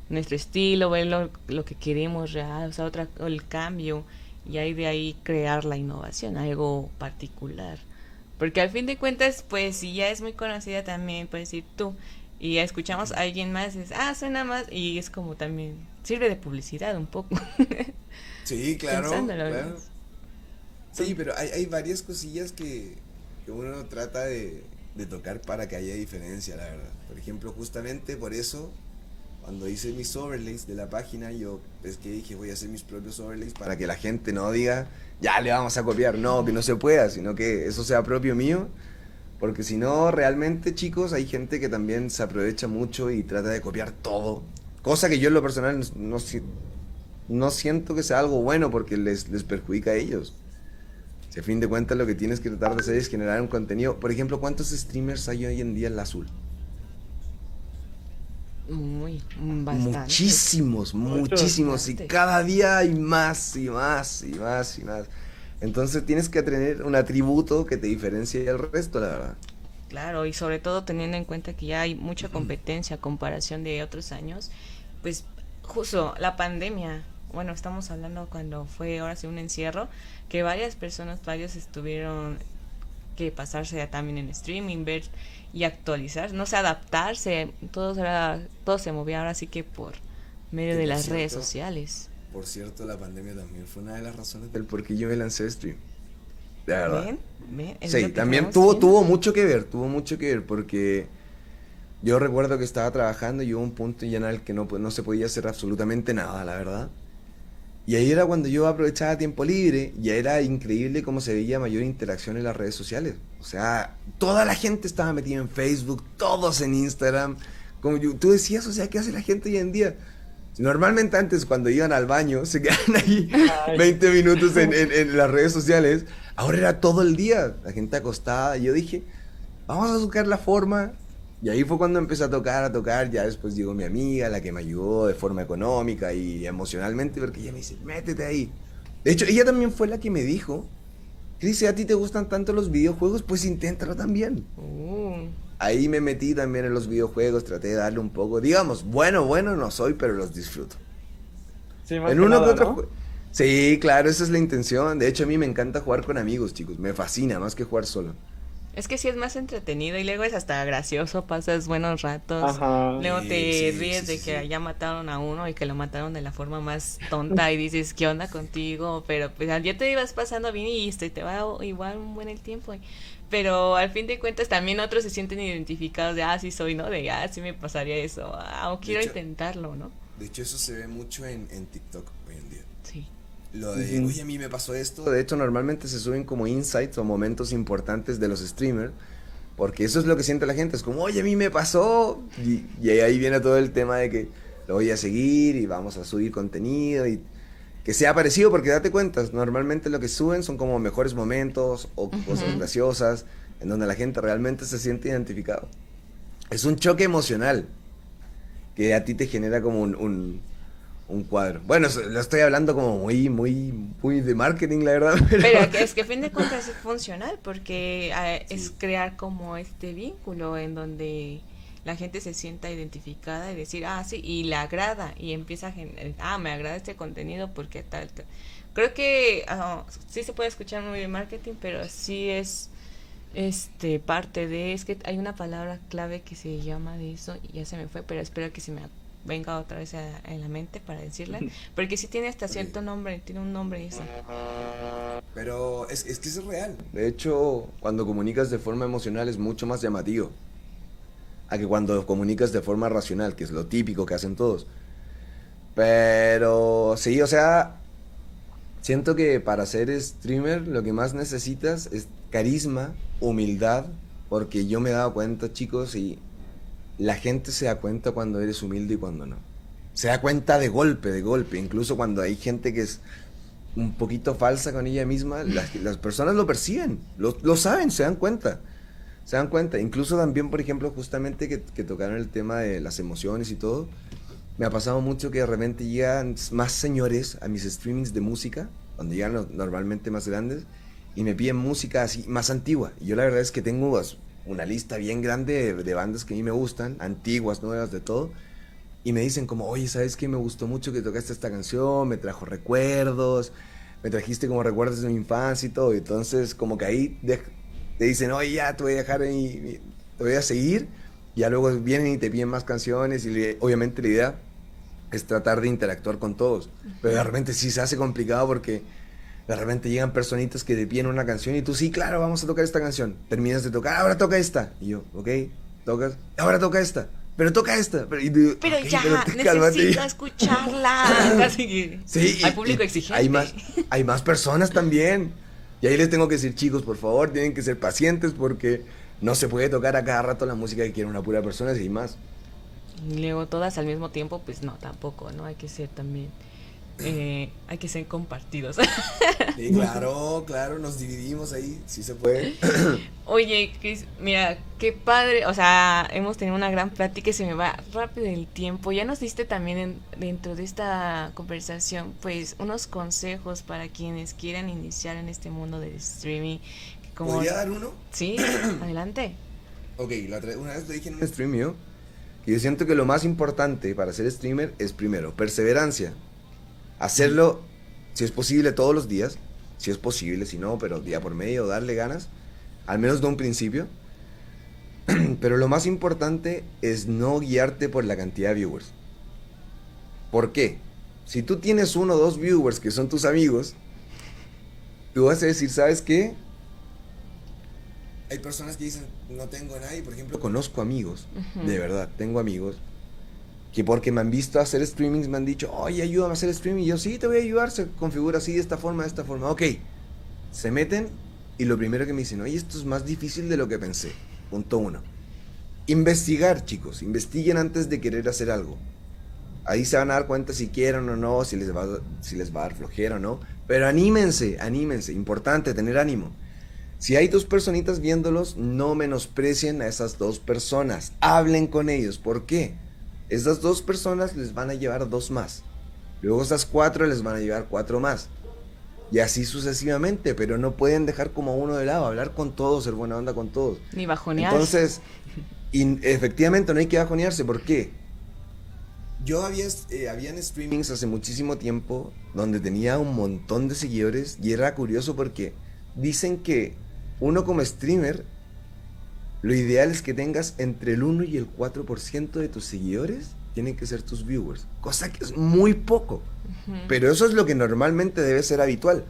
nuestro estilo, ver lo, lo que queremos real, o sea, otra, el cambio, y ahí de ahí crear la innovación, algo particular. Porque al fin de cuentas, pues si ya es muy conocida también, puedes decir tú, y ya escuchamos a alguien más, es, ah, suena más, y es como también, sirve de publicidad un poco. Sí, claro. Claro. Sí, pero hay, hay varias cosillas que, que uno trata de, de tocar para que haya diferencia, la verdad. Por ejemplo, justamente por eso, cuando hice mis overlays de la página, yo es que dije voy a hacer mis propios overlays para que la gente no diga, ya le vamos a copiar. No, que no se pueda, sino que eso sea propio mío. Porque si no, realmente, chicos, hay gente que también se aprovecha mucho y trata de copiar todo. Cosa que yo en lo personal no, no siento que sea algo bueno porque les, les perjudica a ellos. Si a fin de cuentas lo que tienes que tratar de hacer es generar un contenido. Por ejemplo, ¿cuántos streamers hay hoy en día en la azul? Muy, bastante. Muchísimos, muchísimos. Y cada día hay más y más y más y más. Entonces tienes que tener un atributo que te diferencie del resto, la verdad. Claro, y sobre todo teniendo en cuenta que ya hay mucha competencia a comparación de otros años, pues justo la pandemia, bueno, estamos hablando cuando fue ahora sí un encierro, que varias personas, varios estuvieron que pasarse ya también en streaming, ver y actualizar, no sé, adaptarse, todo era, todo se movía ahora sí que por medio de las redes cierto, sociales. Por cierto, la pandemia también fue una de las razones El del por qué yo me lancé a stream. De verdad. ¿Ven? ¿Ven? Es Sí, también tuvo, tuvo mucho que ver, tuvo mucho que ver porque yo recuerdo que estaba trabajando y hubo un punto ya en el que no, po- no se podía hacer absolutamente nada, la verdad. Y ahí era cuando yo aprovechaba tiempo libre, ya era increíble cómo se veía mayor interacción en las redes sociales. O sea, toda la gente estaba metida en Facebook, todos en Instagram. Como yo- tú decías, o sea, ¿qué hace la gente hoy en día? Normalmente antes cuando iban al baño se quedaban ahí 20 minutos en, en- en las redes sociales. Ahora era todo el día, la gente acostada. Y yo dije, vamos a buscar la forma. Y ahí fue cuando empecé a tocar, a tocar. Ya después llegó mi amiga, la que me ayudó de forma económica y emocionalmente, porque ella me dice, métete ahí. De hecho, ella también fue la que me dijo Chris, si a ti te gustan tanto los videojuegos, pues inténtalo también. Uh, Ahí me metí también en los videojuegos, traté de darle un poco, digamos, bueno, bueno no soy, pero los disfruto. Sí, más En que uno nada, que otro Sí, claro, esa es la intención. De hecho, a mí me encanta jugar con amigos, chicos. Me fascina más que jugar solo. Es que sí es más entretenido y luego es hasta gracioso, pasas buenos ratos. Ajá. Luego Sí, te sí, ríes sí, de sí, que sí. ya mataron a uno y que lo mataron de la forma más tonta y dices, ¿qué onda contigo? Pero pues ya te ibas pasando bien y este, te va igual un buen el tiempo. y- Pero al fin de cuentas también otros se sienten identificados de, ah, sí soy, ¿no? De, ah, sí me pasaría eso, ah, o quiero hecho- intentarlo, ¿no? De hecho, eso se ve mucho en, en TikTok hoy en día. Lo de, oye, a mí me pasó esto. De hecho, normalmente se suben como insights o momentos importantes de los streamers. Porque eso es lo que siente la gente. Es como, oye, a mí me pasó. Y, y ahí viene todo el tema de que lo voy a seguir y vamos a subir contenido y que sea parecido. Porque date cuenta, normalmente lo que suben son como mejores momentos o cosas graciosas en donde la gente realmente se siente identificado. Es un choque emocional que a ti te genera como un, un, un cuadro. Bueno, lo estoy hablando como muy, muy, muy de marketing, la verdad. Pero, es que a fin de cuentas es funcional porque ah, es crear como este vínculo en donde la gente se sienta identificada y decir, ah, sí, y le agrada y empieza a generar, ah, me agrada este contenido porque tal, tal. Creo que ah, sí se puede escuchar muy bien marketing, pero sí es este parte de, es que hay una palabra clave que se llama de eso y ya se me fue, pero espero que se me venga otra vez a- en la mente para decirla, porque sí tiene hasta cierto nombre, tiene un nombre eso. Pero es, es que es real. De hecho, cuando comunicas de forma emocional es mucho más llamativo. A que cuando comunicas de forma racional, que es lo típico que hacen todos. Pero sí, o sea, siento que para ser streamer lo que más necesitas es carisma, humildad, porque yo me he dado cuenta, chicos, y la gente se da cuenta cuando eres humilde y cuando no. Se da cuenta de golpe, de golpe, incluso cuando hay gente que es un poquito falsa con ella misma, las, personas lo perciben, lo, saben, se dan cuenta. Se dan cuenta. Incluso también, por ejemplo, justamente que, tocaron el tema de las emociones y todo, me ha pasado mucho que de repente llegan más señores a mis streamings de música, cuando llegan normalmente más grandes, y me piden música así más antigua. Y yo la verdad es que tengo una lista bien grande de, bandas que a mí me gustan, antiguas, nuevas, de todo. Y me dicen como, oye, ¿sabes qué? Me gustó mucho que tocaste esta canción, me trajo recuerdos, me trajiste como recuerdos de mi infancia y todo. Entonces, como que ahí de- te dicen, oye, ya te voy a dejar ahí, te voy a seguir. Y ya luego vienen y te piden más canciones y obviamente la idea es tratar de interactuar con todos. Pero de repente sí se hace complicado porque de repente llegan personitas que te piden una canción y tú, sí, claro, vamos a tocar esta canción. Terminas de tocar, ahora toca esta. Y yo, ok, tocas, ahora toca esta. Pero toca esta. Pero, y Pero "Ok, ya, pero cálmate". necesito escucharla. Sí, hay público y exigente. Hay más, hay más personas también. Y ahí les tengo que decir, chicos, por favor, tienen que ser pacientes porque no se puede tocar a cada rato la música que quiere una pura persona, si hay más. Y luego todas al mismo tiempo, pues no, tampoco, ¿no? Hay que ser también, eh, hay que ser compartidos. Sí, claro, claro, nos dividimos ahí, sí se puede. Oye, Chris, mira, qué padre, o sea, hemos tenido una gran plática y se me va rápido el tiempo. Ya nos diste también en- dentro de esta conversación, pues, unos consejos para quienes quieran iniciar en este mundo del streaming. Como, ¿Podría dar uno? Sí, adelante. Ok, la una vez lo dije en un Un stream yo, que yo siento que lo más importante para ser streamer es primero, perseverancia. Hacerlo, si es posible, todos los días. Si es posible, si no, pero día por medio, darle ganas. Al menos de un principio. Pero lo más importante es no guiarte por la cantidad de viewers. ¿Por qué? Si tú tienes uno o dos viewers que son tus amigos, tú vas a decir, ¿sabes qué? Hay personas que dicen, no tengo a nadie, por ejemplo, conozco amigos, de verdad, tengo amigos que porque me han visto hacer streamings me han dicho, oye, ayúdame a hacer streaming. Y yo, sí, te voy a ayudar, se configura así, de esta forma, de esta forma. Ok, se meten y lo primero que me dicen, oye, esto es más difícil de lo que pensé. Punto uno. Investigar, chicos, investiguen antes de querer hacer algo. Ahí se van a dar cuenta si quieren o no, si les va, si les va a dar flojera o no. Pero anímense, anímense, importante tener ánimo. Si hay dos personitas viéndolos, no menosprecien a esas dos personas. Hablen con ellos. ¿Por qué? Esas dos personas les van a llevar dos más. Luego esas cuatro les van a llevar cuatro más. Y así sucesivamente, pero no pueden dejar como a uno de lado, hablar con todos, ser buena onda con todos. Ni bajonear. Entonces, y efectivamente no hay que bajonearse, ¿por qué? Yo había, eh, habían streamings hace muchísimo tiempo donde tenía un montón de seguidores y era curioso porque dicen que uno como streamer, lo ideal es que tengas entre el 1 y el 4% de tus seguidores tienen que ser tus viewers, cosa que es muy poco, pero eso es lo que normalmente debe ser habitual.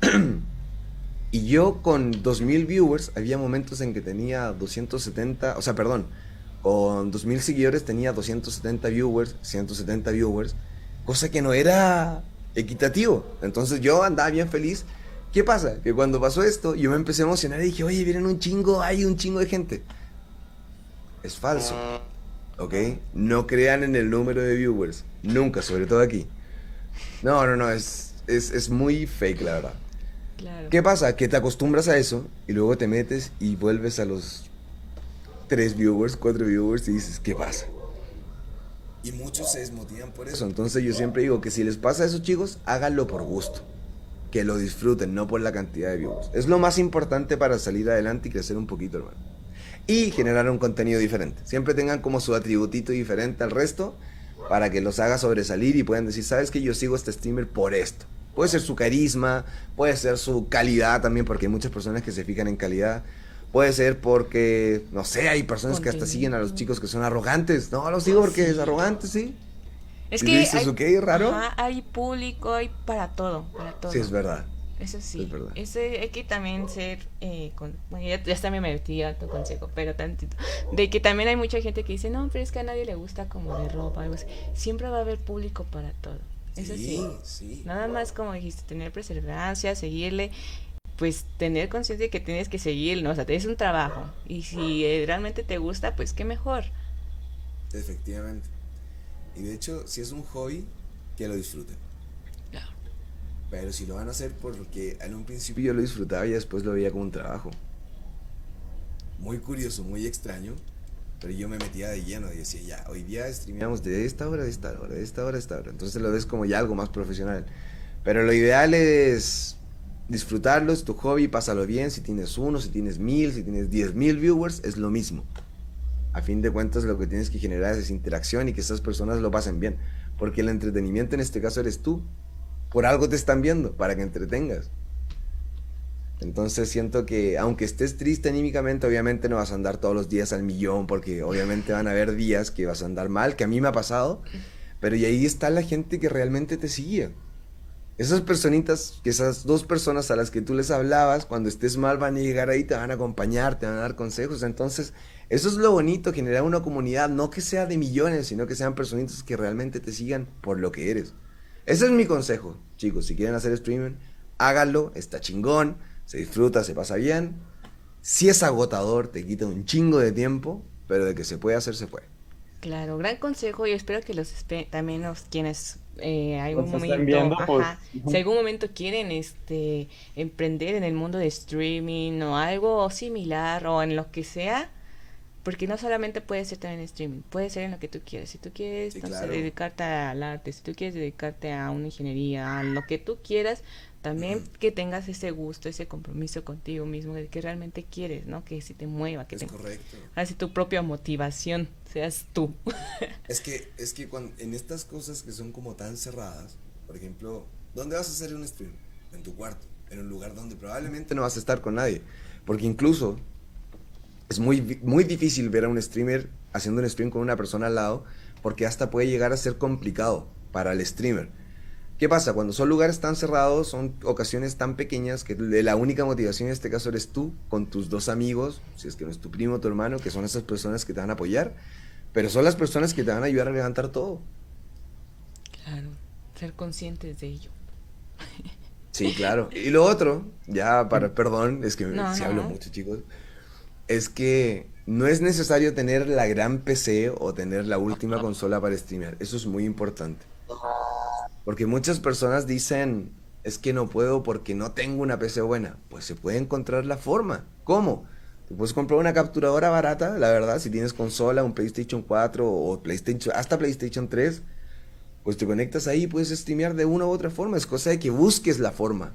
y yo con 2000 viewers, había momentos en que tenía 270, o sea, perdón, con 2000 seguidores tenía 270 viewers, 170 viewers, cosa que no era equitativo. Entonces yo andaba bien feliz. ¿Qué pasa? Que cuando pasó esto, yo me empecé a emocionar y dije, oye, vienen un chingo, hay un chingo de gente. Es falso. ¿Ok? No crean en el número de viewers. Nunca, sobre todo aquí. No, no, no, es, es, es muy fake, la verdad. Claro. ¿Qué pasa? Que te acostumbras a eso y luego te metes y vuelves a los tres viewers, cuatro viewers y dices, ¿qué pasa? Y muchos se desmotivan por eso. Eso, entonces yo siempre digo que si les pasa a esos chicos, háganlo por gusto. Que lo disfruten, no por la cantidad de viewers. Es lo más importante para salir adelante y crecer un poquito, hermano. Y generar un contenido diferente. Siempre tengan como su atributito diferente al resto para que los haga sobresalir y puedan decir, sabes que yo sigo este streamer por esto. Puede ser su carisma, puede ser su calidad también, porque hay muchas personas que se fijan en calidad. Puede ser porque, no sé, hay personas que hasta siguen a los chicos que son arrogantes. No, los sigo porque es arrogante, sí. Es ¿Y que dices, hay, ok, raro? Ajá, hay público, hay para todo, para todo. Sí, es verdad. Eso sí. Es verdad. Ese hay que también ser, eh, con, bueno, ya, ya también me metí a tu consejo, pero tantito. De que también hay mucha gente que dice, no, pero es que a nadie le gusta como de ropa, algo así. Siempre va a haber público para todo. Eso sí. Sí, sí. Nada más como dijiste, tener perseverancia, seguirle, pues tener conciencia de que tienes que seguir, ¿no? O sea, es un trabajo. Y si eh, realmente te gusta, pues qué mejor. Efectivamente. Y de hecho, si es un hobby, que lo disfruten. Claro. Pero si lo van a hacer porque en un principio Yo lo disfrutaba y después lo veía como un trabajo. muy curioso, muy extraño, pero yo me metía de lleno y decía, ya, hoy día streameamos de esta hora, de esta hora, de esta hora, de esta hora. Entonces lo ves como ya algo más profesional. Pero lo ideal es disfrutarlo, es tu hobby, pásalo bien. Si tienes uno, si tienes mil, si tienes diez mil viewers, es lo mismo. A fin de cuentas, lo que tienes que generar es interacción y que esas personas lo pasen bien. Porque el entretenimiento en este caso eres tú. Por algo te están viendo, para que entretengas. Entonces siento que aunque estés triste anímicamente, obviamente no vas a andar todos los días al millón, porque obviamente van a haber días que vas a andar mal, que a mí me ha pasado, pero y ahí está la gente que realmente te sigue. Esas personitas, esas dos personas a las que tú les hablabas, cuando estés mal van a llegar ahí, te van a acompañar, te van a dar consejos. Entonces, eso es lo bonito, generar una comunidad, no que sea de millones, sino que sean personitas que realmente te sigan por lo que eres. Ese es mi consejo, chicos. Si quieren hacer streaming, háganlo, está chingón, se disfruta, se pasa bien. Si es agotador, te quita un chingo de tiempo, pero de que se puede hacer, se puede. Claro, gran consejo y espero que los también los quienes eh, algún momento, viendo, ajá, pues, si algún momento quieren este emprender en el mundo de streaming o algo similar o en lo que sea, porque no solamente puede ser también streaming, puede ser en lo que tú quieras. Si tú quieres Sí, no sé, claro. dedicarte al arte, si tú quieres dedicarte a una ingeniería, a lo que tú quieras, también que tengas ese gusto, ese compromiso contigo mismo de que realmente quieres, ¿no? Que si te mueva, que es te correcto. Así tu propia motivación, seas tú. Es que, es que cuando, en estas cosas que son como tan cerradas, por ejemplo, ¿dónde vas a hacer un stream? En tu cuarto, en un lugar donde probablemente no vas a estar con nadie. Porque incluso es muy, muy difícil ver a un streamer haciendo un stream con una persona al lado, porque hasta puede llegar a ser complicado para el streamer. ¿Qué pasa? Cuando son lugares tan cerrados, son ocasiones tan pequeñas que la única motivación en este caso eres tú con tus dos amigos, si es que no es tu primo o tu hermano, que son esas personas que te van a apoyar, pero son las personas que te van a ayudar a levantar todo. Claro, ser conscientes de ello. Sí, claro. Y lo otro, ya para, perdón, es que No, si no. hablo mucho, chicos, es que no es necesario tener la gran PC o tener la última consola para streamear. Eso es muy importante. Porque muchas personas dicen, es que no puedo porque no tengo una PC buena. Pues se puede encontrar la forma. ¿Cómo? Te puedes comprar una capturadora barata, la verdad, si tienes consola, un PlayStation 4 o PlayStation, hasta PlayStation 3. pues te conectas ahí y puedes streamear de una u otra forma. Es cosa de que busques la forma.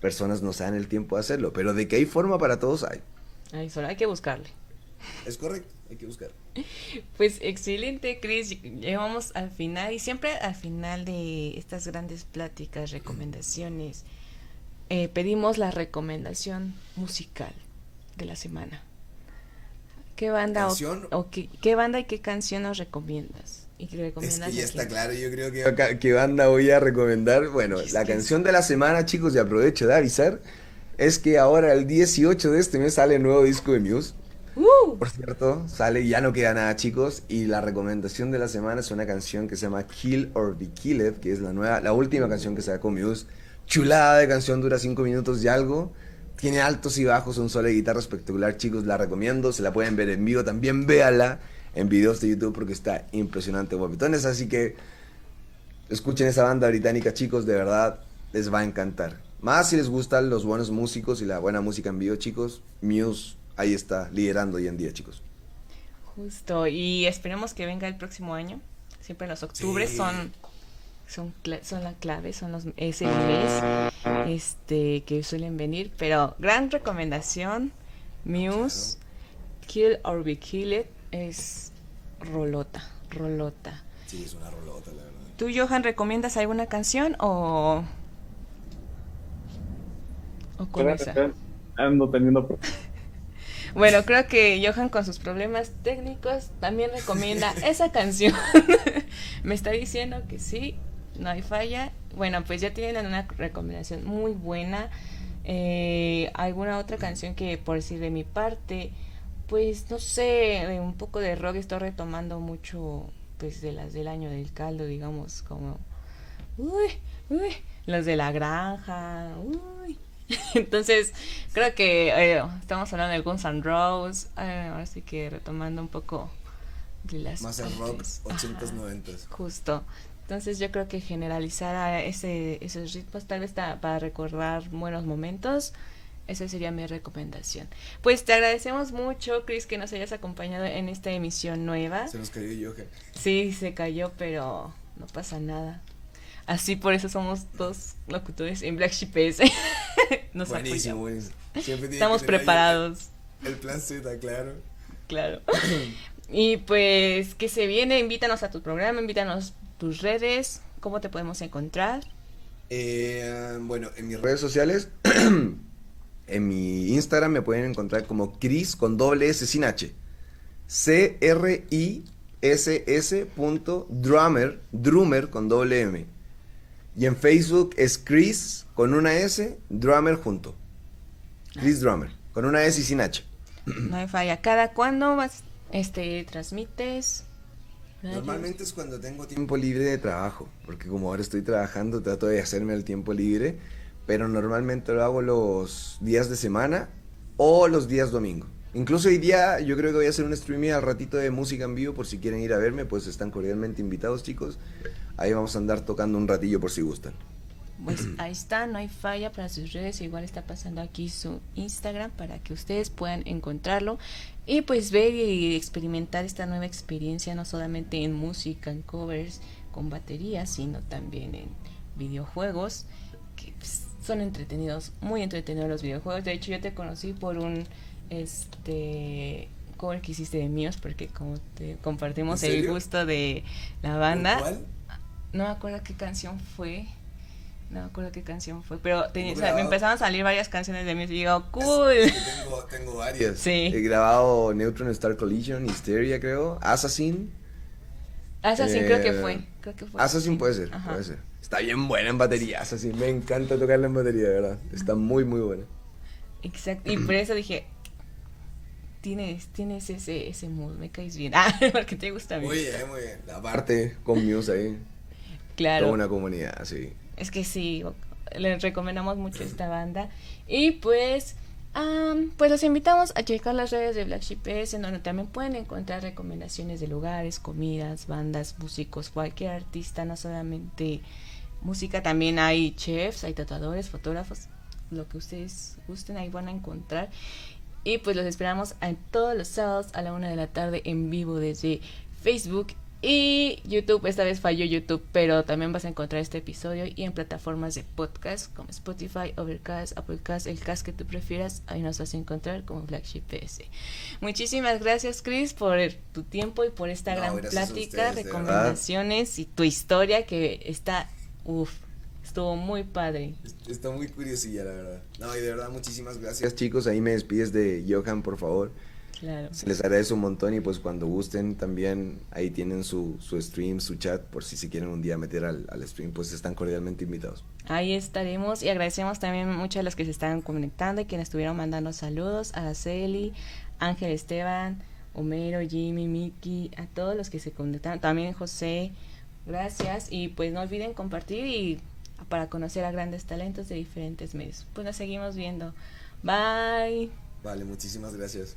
Personas no saben el tiempo de hacerlo, pero de que hay forma para todos hay. Ay, solo hay que buscarle. Es correcto, hay que buscar. Pues excelente, Chris. Llegamos al final y siempre al final de estas grandes pláticas, recomendaciones, eh, pedimos la recomendación musical de la semana. ¿Qué banda, o, qué, qué banda y qué canción nos recomiendas? ¿Y qué Es recomiendas que ya a está claro, yo creo que... ¿Qué banda voy a recomendar? Bueno, Es la que- canción de la semana, chicos, y aprovecho de avisar, es que ahora el 18 de este mes sale el nuevo disco de Muse. ¡Uh! Por cierto, sale y ya no queda nada, chicos. Y la recomendación de la semana es una canción que se llama Kill or Be Killed, que es la nueva, la última canción que sacó Muse. Chulada de canción, dura 5 minutos y algo. Tiene altos y bajos, un solo de guitarra espectacular, chicos. La recomiendo, se la pueden ver en vivo. También véala en videos de YouTube porque está impresionante, guapetones. Así que escuchen esa banda británica, chicos, de verdad les va a encantar. Más si les gustan los buenos músicos y la buena música en vivo, chicos. Muse ahí está liderando hoy en día, chicos. Justo, y esperemos que venga el próximo año. Siempre los octubres Sí. son son son la clave, son los SBs este que suelen venir, pero gran recomendación Muse Kill or Be Killed es rolota, rolota. Sí, es una rolota, la verdad. ¿Tú Johan recomiendas alguna canción o o con esa? Ando teniendo Bueno, creo que Johan con sus problemas técnicos también recomienda esa canción. Me está diciendo que sí, no hay falla. Bueno, pues ya tienen una recomendación muy buena. Eh, ¿Alguna otra canción que por decir de mi parte? Pues no sé, de un poco de rock estoy retomando mucho pues de las del año del caldo, digamos, como uy, uy, las de la granja, uy. Entonces, creo que eh, estamos hablando de Guns N' Roses, eh, ahora sí que retomando un poco de las Más el rock, partes. 80s, Ajá, 90s. Justo. Entonces yo creo que generalizar a ese, esos ritmos tal vez para recordar buenos momentos, esa sería mi recomendación. Pues te agradecemos mucho, Chris, que nos hayas acompañado en esta emisión nueva. Se nos cayó Johan. Sí, se cayó, pero no pasa nada. Así por eso somos dos locutores en Black Sheep. Nos Buenísimo, buenísimo. Estamos preparados, El plan Z, claro. claro. Y pues que se viene, invítanos a tu programa, invítanos tus redes, cómo te podemos encontrar. Eh, bueno, en mi red Redes sociales, en mi Instagram me pueden encontrar como Chris con doble S sin H. C-R-I-S-S punto drummer, drummer con doble M. Y en Facebook es Chris con una S, drummer junto. Chris Drummer, con una S y sin H. No hay falla. ¿Cada cuándo vas, este, transmites? Normalmente es cuando tengo tiempo. Tiempo libre de trabajo, porque como ahora estoy trabajando, trato de hacerme el tiempo libre, pero normalmente lo hago los días de semana o los días domingo. Incluso hoy día yo creo que voy a hacer un streaming al ratito de música en vivo por si quieren ir a verme, pues están cordialmente invitados chicos. Ahí vamos a andar tocando un ratillo por si gustan. Pues ahí está, no hay falla para sus redes. Igual está pasando aquí su Instagram para que ustedes puedan encontrarlo y pues ver y experimentar esta nueva experiencia, no solamente en música, en covers, con baterías, sino también en videojuegos, que pues, son entretenidos, muy entretenidos los videojuegos. De hecho, yo te conocí por un este cover que hiciste de míos, porque como te compartimos ¿En el gusto de la banda. ¿Cuál? No me acuerdo qué canción fue. No me acuerdo qué canción fue. Pero tenía- o Tengo sea, me empezaron a salir varias canciones de mí y digo, cool. Es tengo, tengo varias. Sí. He grabado Neutron Star Collision, Hysteria creo, Assassin. Assassin Eh, creo que fue. Creo que fue. Assassin sí. puede ser, Ajá. puede ser. Está bien buena en batería, Assassin. Me encanta tocarla en batería, de verdad. Está muy, muy buena. Exacto. Y por eso dije, tienes, tienes ese, ese mood, me caes bien. Ah, porque te gusta mí. Muy bien, muy bien. La Aparte, con Muse ahí, claro. toda una comunidad, sí. Es que sí, les recomendamos mucho esta banda. Y pues, pues los invitamos a checar las redes de Black Sheep S, en donde también pueden encontrar recomendaciones de lugares, comidas, bandas, músicos, cualquier artista, no solamente música, también hay chefs, hay tatuadores, fotógrafos, lo que ustedes gusten, ahí van a encontrar. Y pues los esperamos en todos los sábados a la una de la tarde en vivo desde Facebook Y YouTube, esta vez falló YouTube, pero también vas a encontrar este episodio y en plataformas de podcast como Spotify, Overcast, Applecast, el cast que tú prefieras, ahí nos vas a encontrar como Flagship PS. Muchísimas gracias Chris por tu tiempo y por esta No, gran plática, ustedes, recomendaciones y tu historia que está, uff, estuvo muy padre. Está muy curiosilla, la verdad. No, y de verdad, muchísimas. Gracias chicos, ahí me despides de Johan, por favor. Claro. Se les agradece un montón y pues cuando gusten también ahí tienen su, su stream, su chat, por si se quieren un día meter al, al stream, pues están cordialmente invitados. Ahí estaremos y agradecemos también mucho a los que se están conectando y quienes estuvieron mandando saludos, a Araceli, Ángel Esteban, Homero, Jimmy, Miki, a todos los que se conectaron, también José, gracias y pues no olviden compartir y para conocer a grandes talentos de diferentes medios. Pues nos seguimos viendo. Bye. Vale, muchísimas gracias.